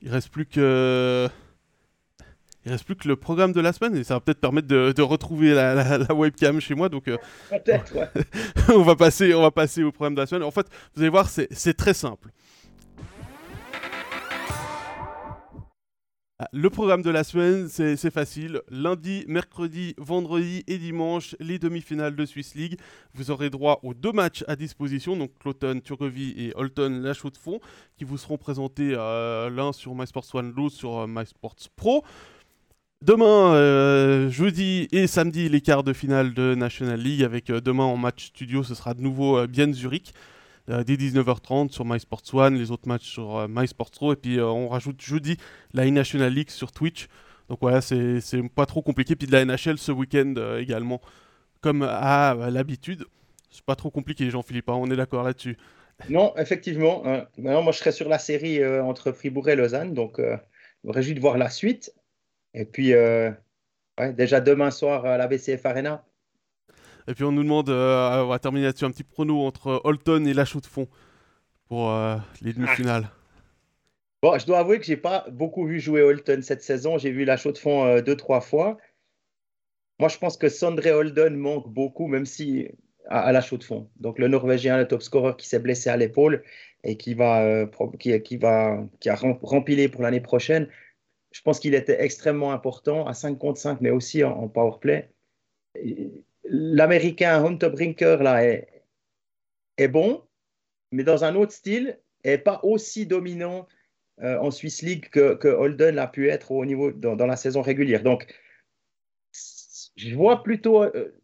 [SPEAKER 1] il reste plus que il reste plus que le programme de la semaine et ça va peut-être permettre de, retrouver la, webcam chez moi. Donc, euh, on va passer, on va passer au programme de la semaine. En fait, vous allez voir, c'est très simple. Le programme de la semaine, c'est facile. Lundi, mercredi, vendredi et dimanche, les demi-finales de Swiss League. Vous aurez droit aux deux matchs à disposition, donc Cloton, Turgovie et Holton, la chaux de fond, qui vous seront présentés euh, l'un sur MySports One, l'autre sur euh, MySports Pro. Demain, euh, jeudi et samedi, les quarts de finale de National League, avec demain en match studio, ce sera de nouveau bien Zurich. Euh, dès 19h30 sur MySports One, les autres matchs sur euh, MySports Pro, et puis euh, on rajoute jeudi la National League sur Twitch. Donc voilà, c'est pas trop compliqué. Puis de la NHL ce week-end également, comme à l'habitude. C'est pas trop compliqué, Jean-Philippe, hein, on est d'accord là-dessus.
[SPEAKER 2] Non, effectivement. maintenant, moi, je serai sur la série entre Fribourg et Lausanne, donc je me réjouis de voir la suite. Et puis, déjà demain soir à la BCF Arena,
[SPEAKER 1] et puis on nous demande, euh, on va terminer là-dessus, un petit prono entre Holton et la de fond pour euh, les demi-finales.
[SPEAKER 2] Bon, je dois avouer que j'ai pas beaucoup vu jouer Holton cette saison. J'ai vu la de fond euh, deux, trois fois. Moi, je pense que Sondre Holden manque beaucoup, même si à, la de fond. Donc, le Norvégien, le top scorer qui s'est blessé à l'épaule et qui va, qui, va, qui a rempilé pour l'année prochaine. Je pense qu'il était extrêmement important à 5 contre 5, mais aussi en, en power play l'américain Hunter Brinker là est, bon, mais dans un autre style, et pas aussi dominant euh, en Swiss League que, Holden a pu être au niveau dans, la saison régulière. Donc, je vois plutôt, euh,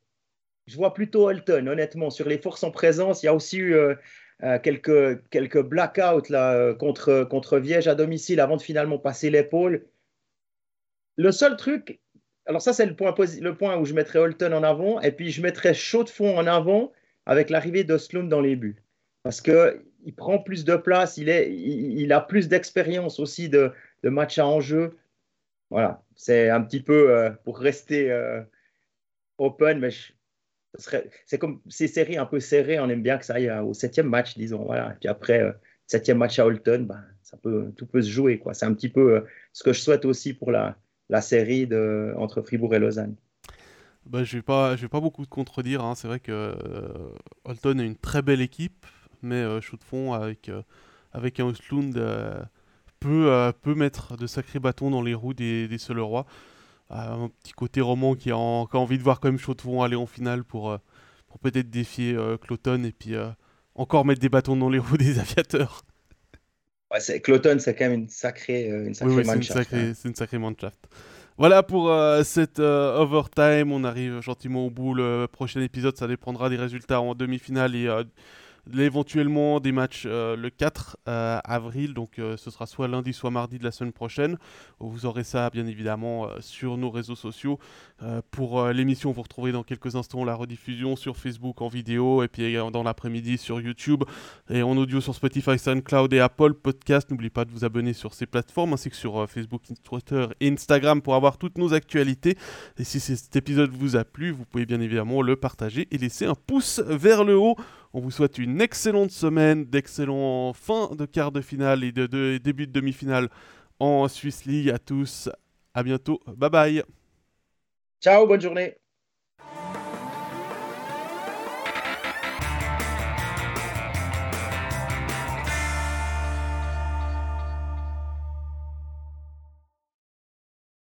[SPEAKER 2] je vois plutôt Holton, honnêtement, sur les forces en présence. Il y a aussi eu euh, quelques, quelques blackouts là, contre, contre Viège à domicile avant de finalement passer l'épaule. Le seul truc, alors ça, c'est le point, où je mettrais Holton en avant, et puis je mettrais Chaud de fond en avant avec l'arrivée d'Oslund dans les buts. Parce qu'il prend plus de place, il, est, il, a plus d'expérience aussi de, de matchs à enjeu. Voilà, c'est un petit peu euh, pour rester euh, open, mais c'est comme ces séries un peu serrées, on aime bien que ça aille au septième match, disons. Voilà. Et puis après, euh, septième match à Holton, ben, ça peut, tout peut se jouer. C'est un petit peu ce que je souhaite aussi pour la, la série de, entre Fribourg et Lausanne.
[SPEAKER 1] Bah, je ne vais, pas, vais pas beaucoup te contredire. Hein. C'est vrai que Holton a une très belle équipe, mais euh, de fond avec, avec un Ostlund peut, euh, peut mettre de sacrés bâtons dans les roues des, des Roi. Euh, un petit côté roman qui a, envie de voir quand même Chaudefond aller en finale pour, euh, pour peut-être défier Cloton et puis encore mettre des bâtons dans les roues des aviateurs.
[SPEAKER 2] Ouais, Cloton, c'est quand même une sacrée, une sacrée
[SPEAKER 1] oui, C'est une, sacrée Mannschaft. Voilà pour cette overtime. On arrive gentiment au bout. Le prochain épisode, ça dépendra des résultats en demi-finale et éventuellement des matchs euh, le 4 euh, avril, donc euh, ce sera soit lundi, soit mardi de la semaine prochaine. Vous aurez ça bien évidemment sur nos réseaux sociaux. pour l'émission, vous retrouverez dans quelques instants la rediffusion sur Facebook en vidéo et puis dans l'après-midi sur YouTube et en audio sur Spotify, SoundCloud et Apple Podcast. N'oubliez pas de vous abonner sur ces plateformes ainsi que sur Facebook, Twitter et Instagram pour avoir toutes nos actualités. Et si cet épisode vous a plu, vous pouvez bien évidemment le partager et laisser un pouce vers le haut. On vous souhaite une excellente semaine, d'excellents fins de quart de finale et de, début de demi-finale en Swiss League à tous. À bientôt. Bye bye.
[SPEAKER 2] Ciao, bonne journée.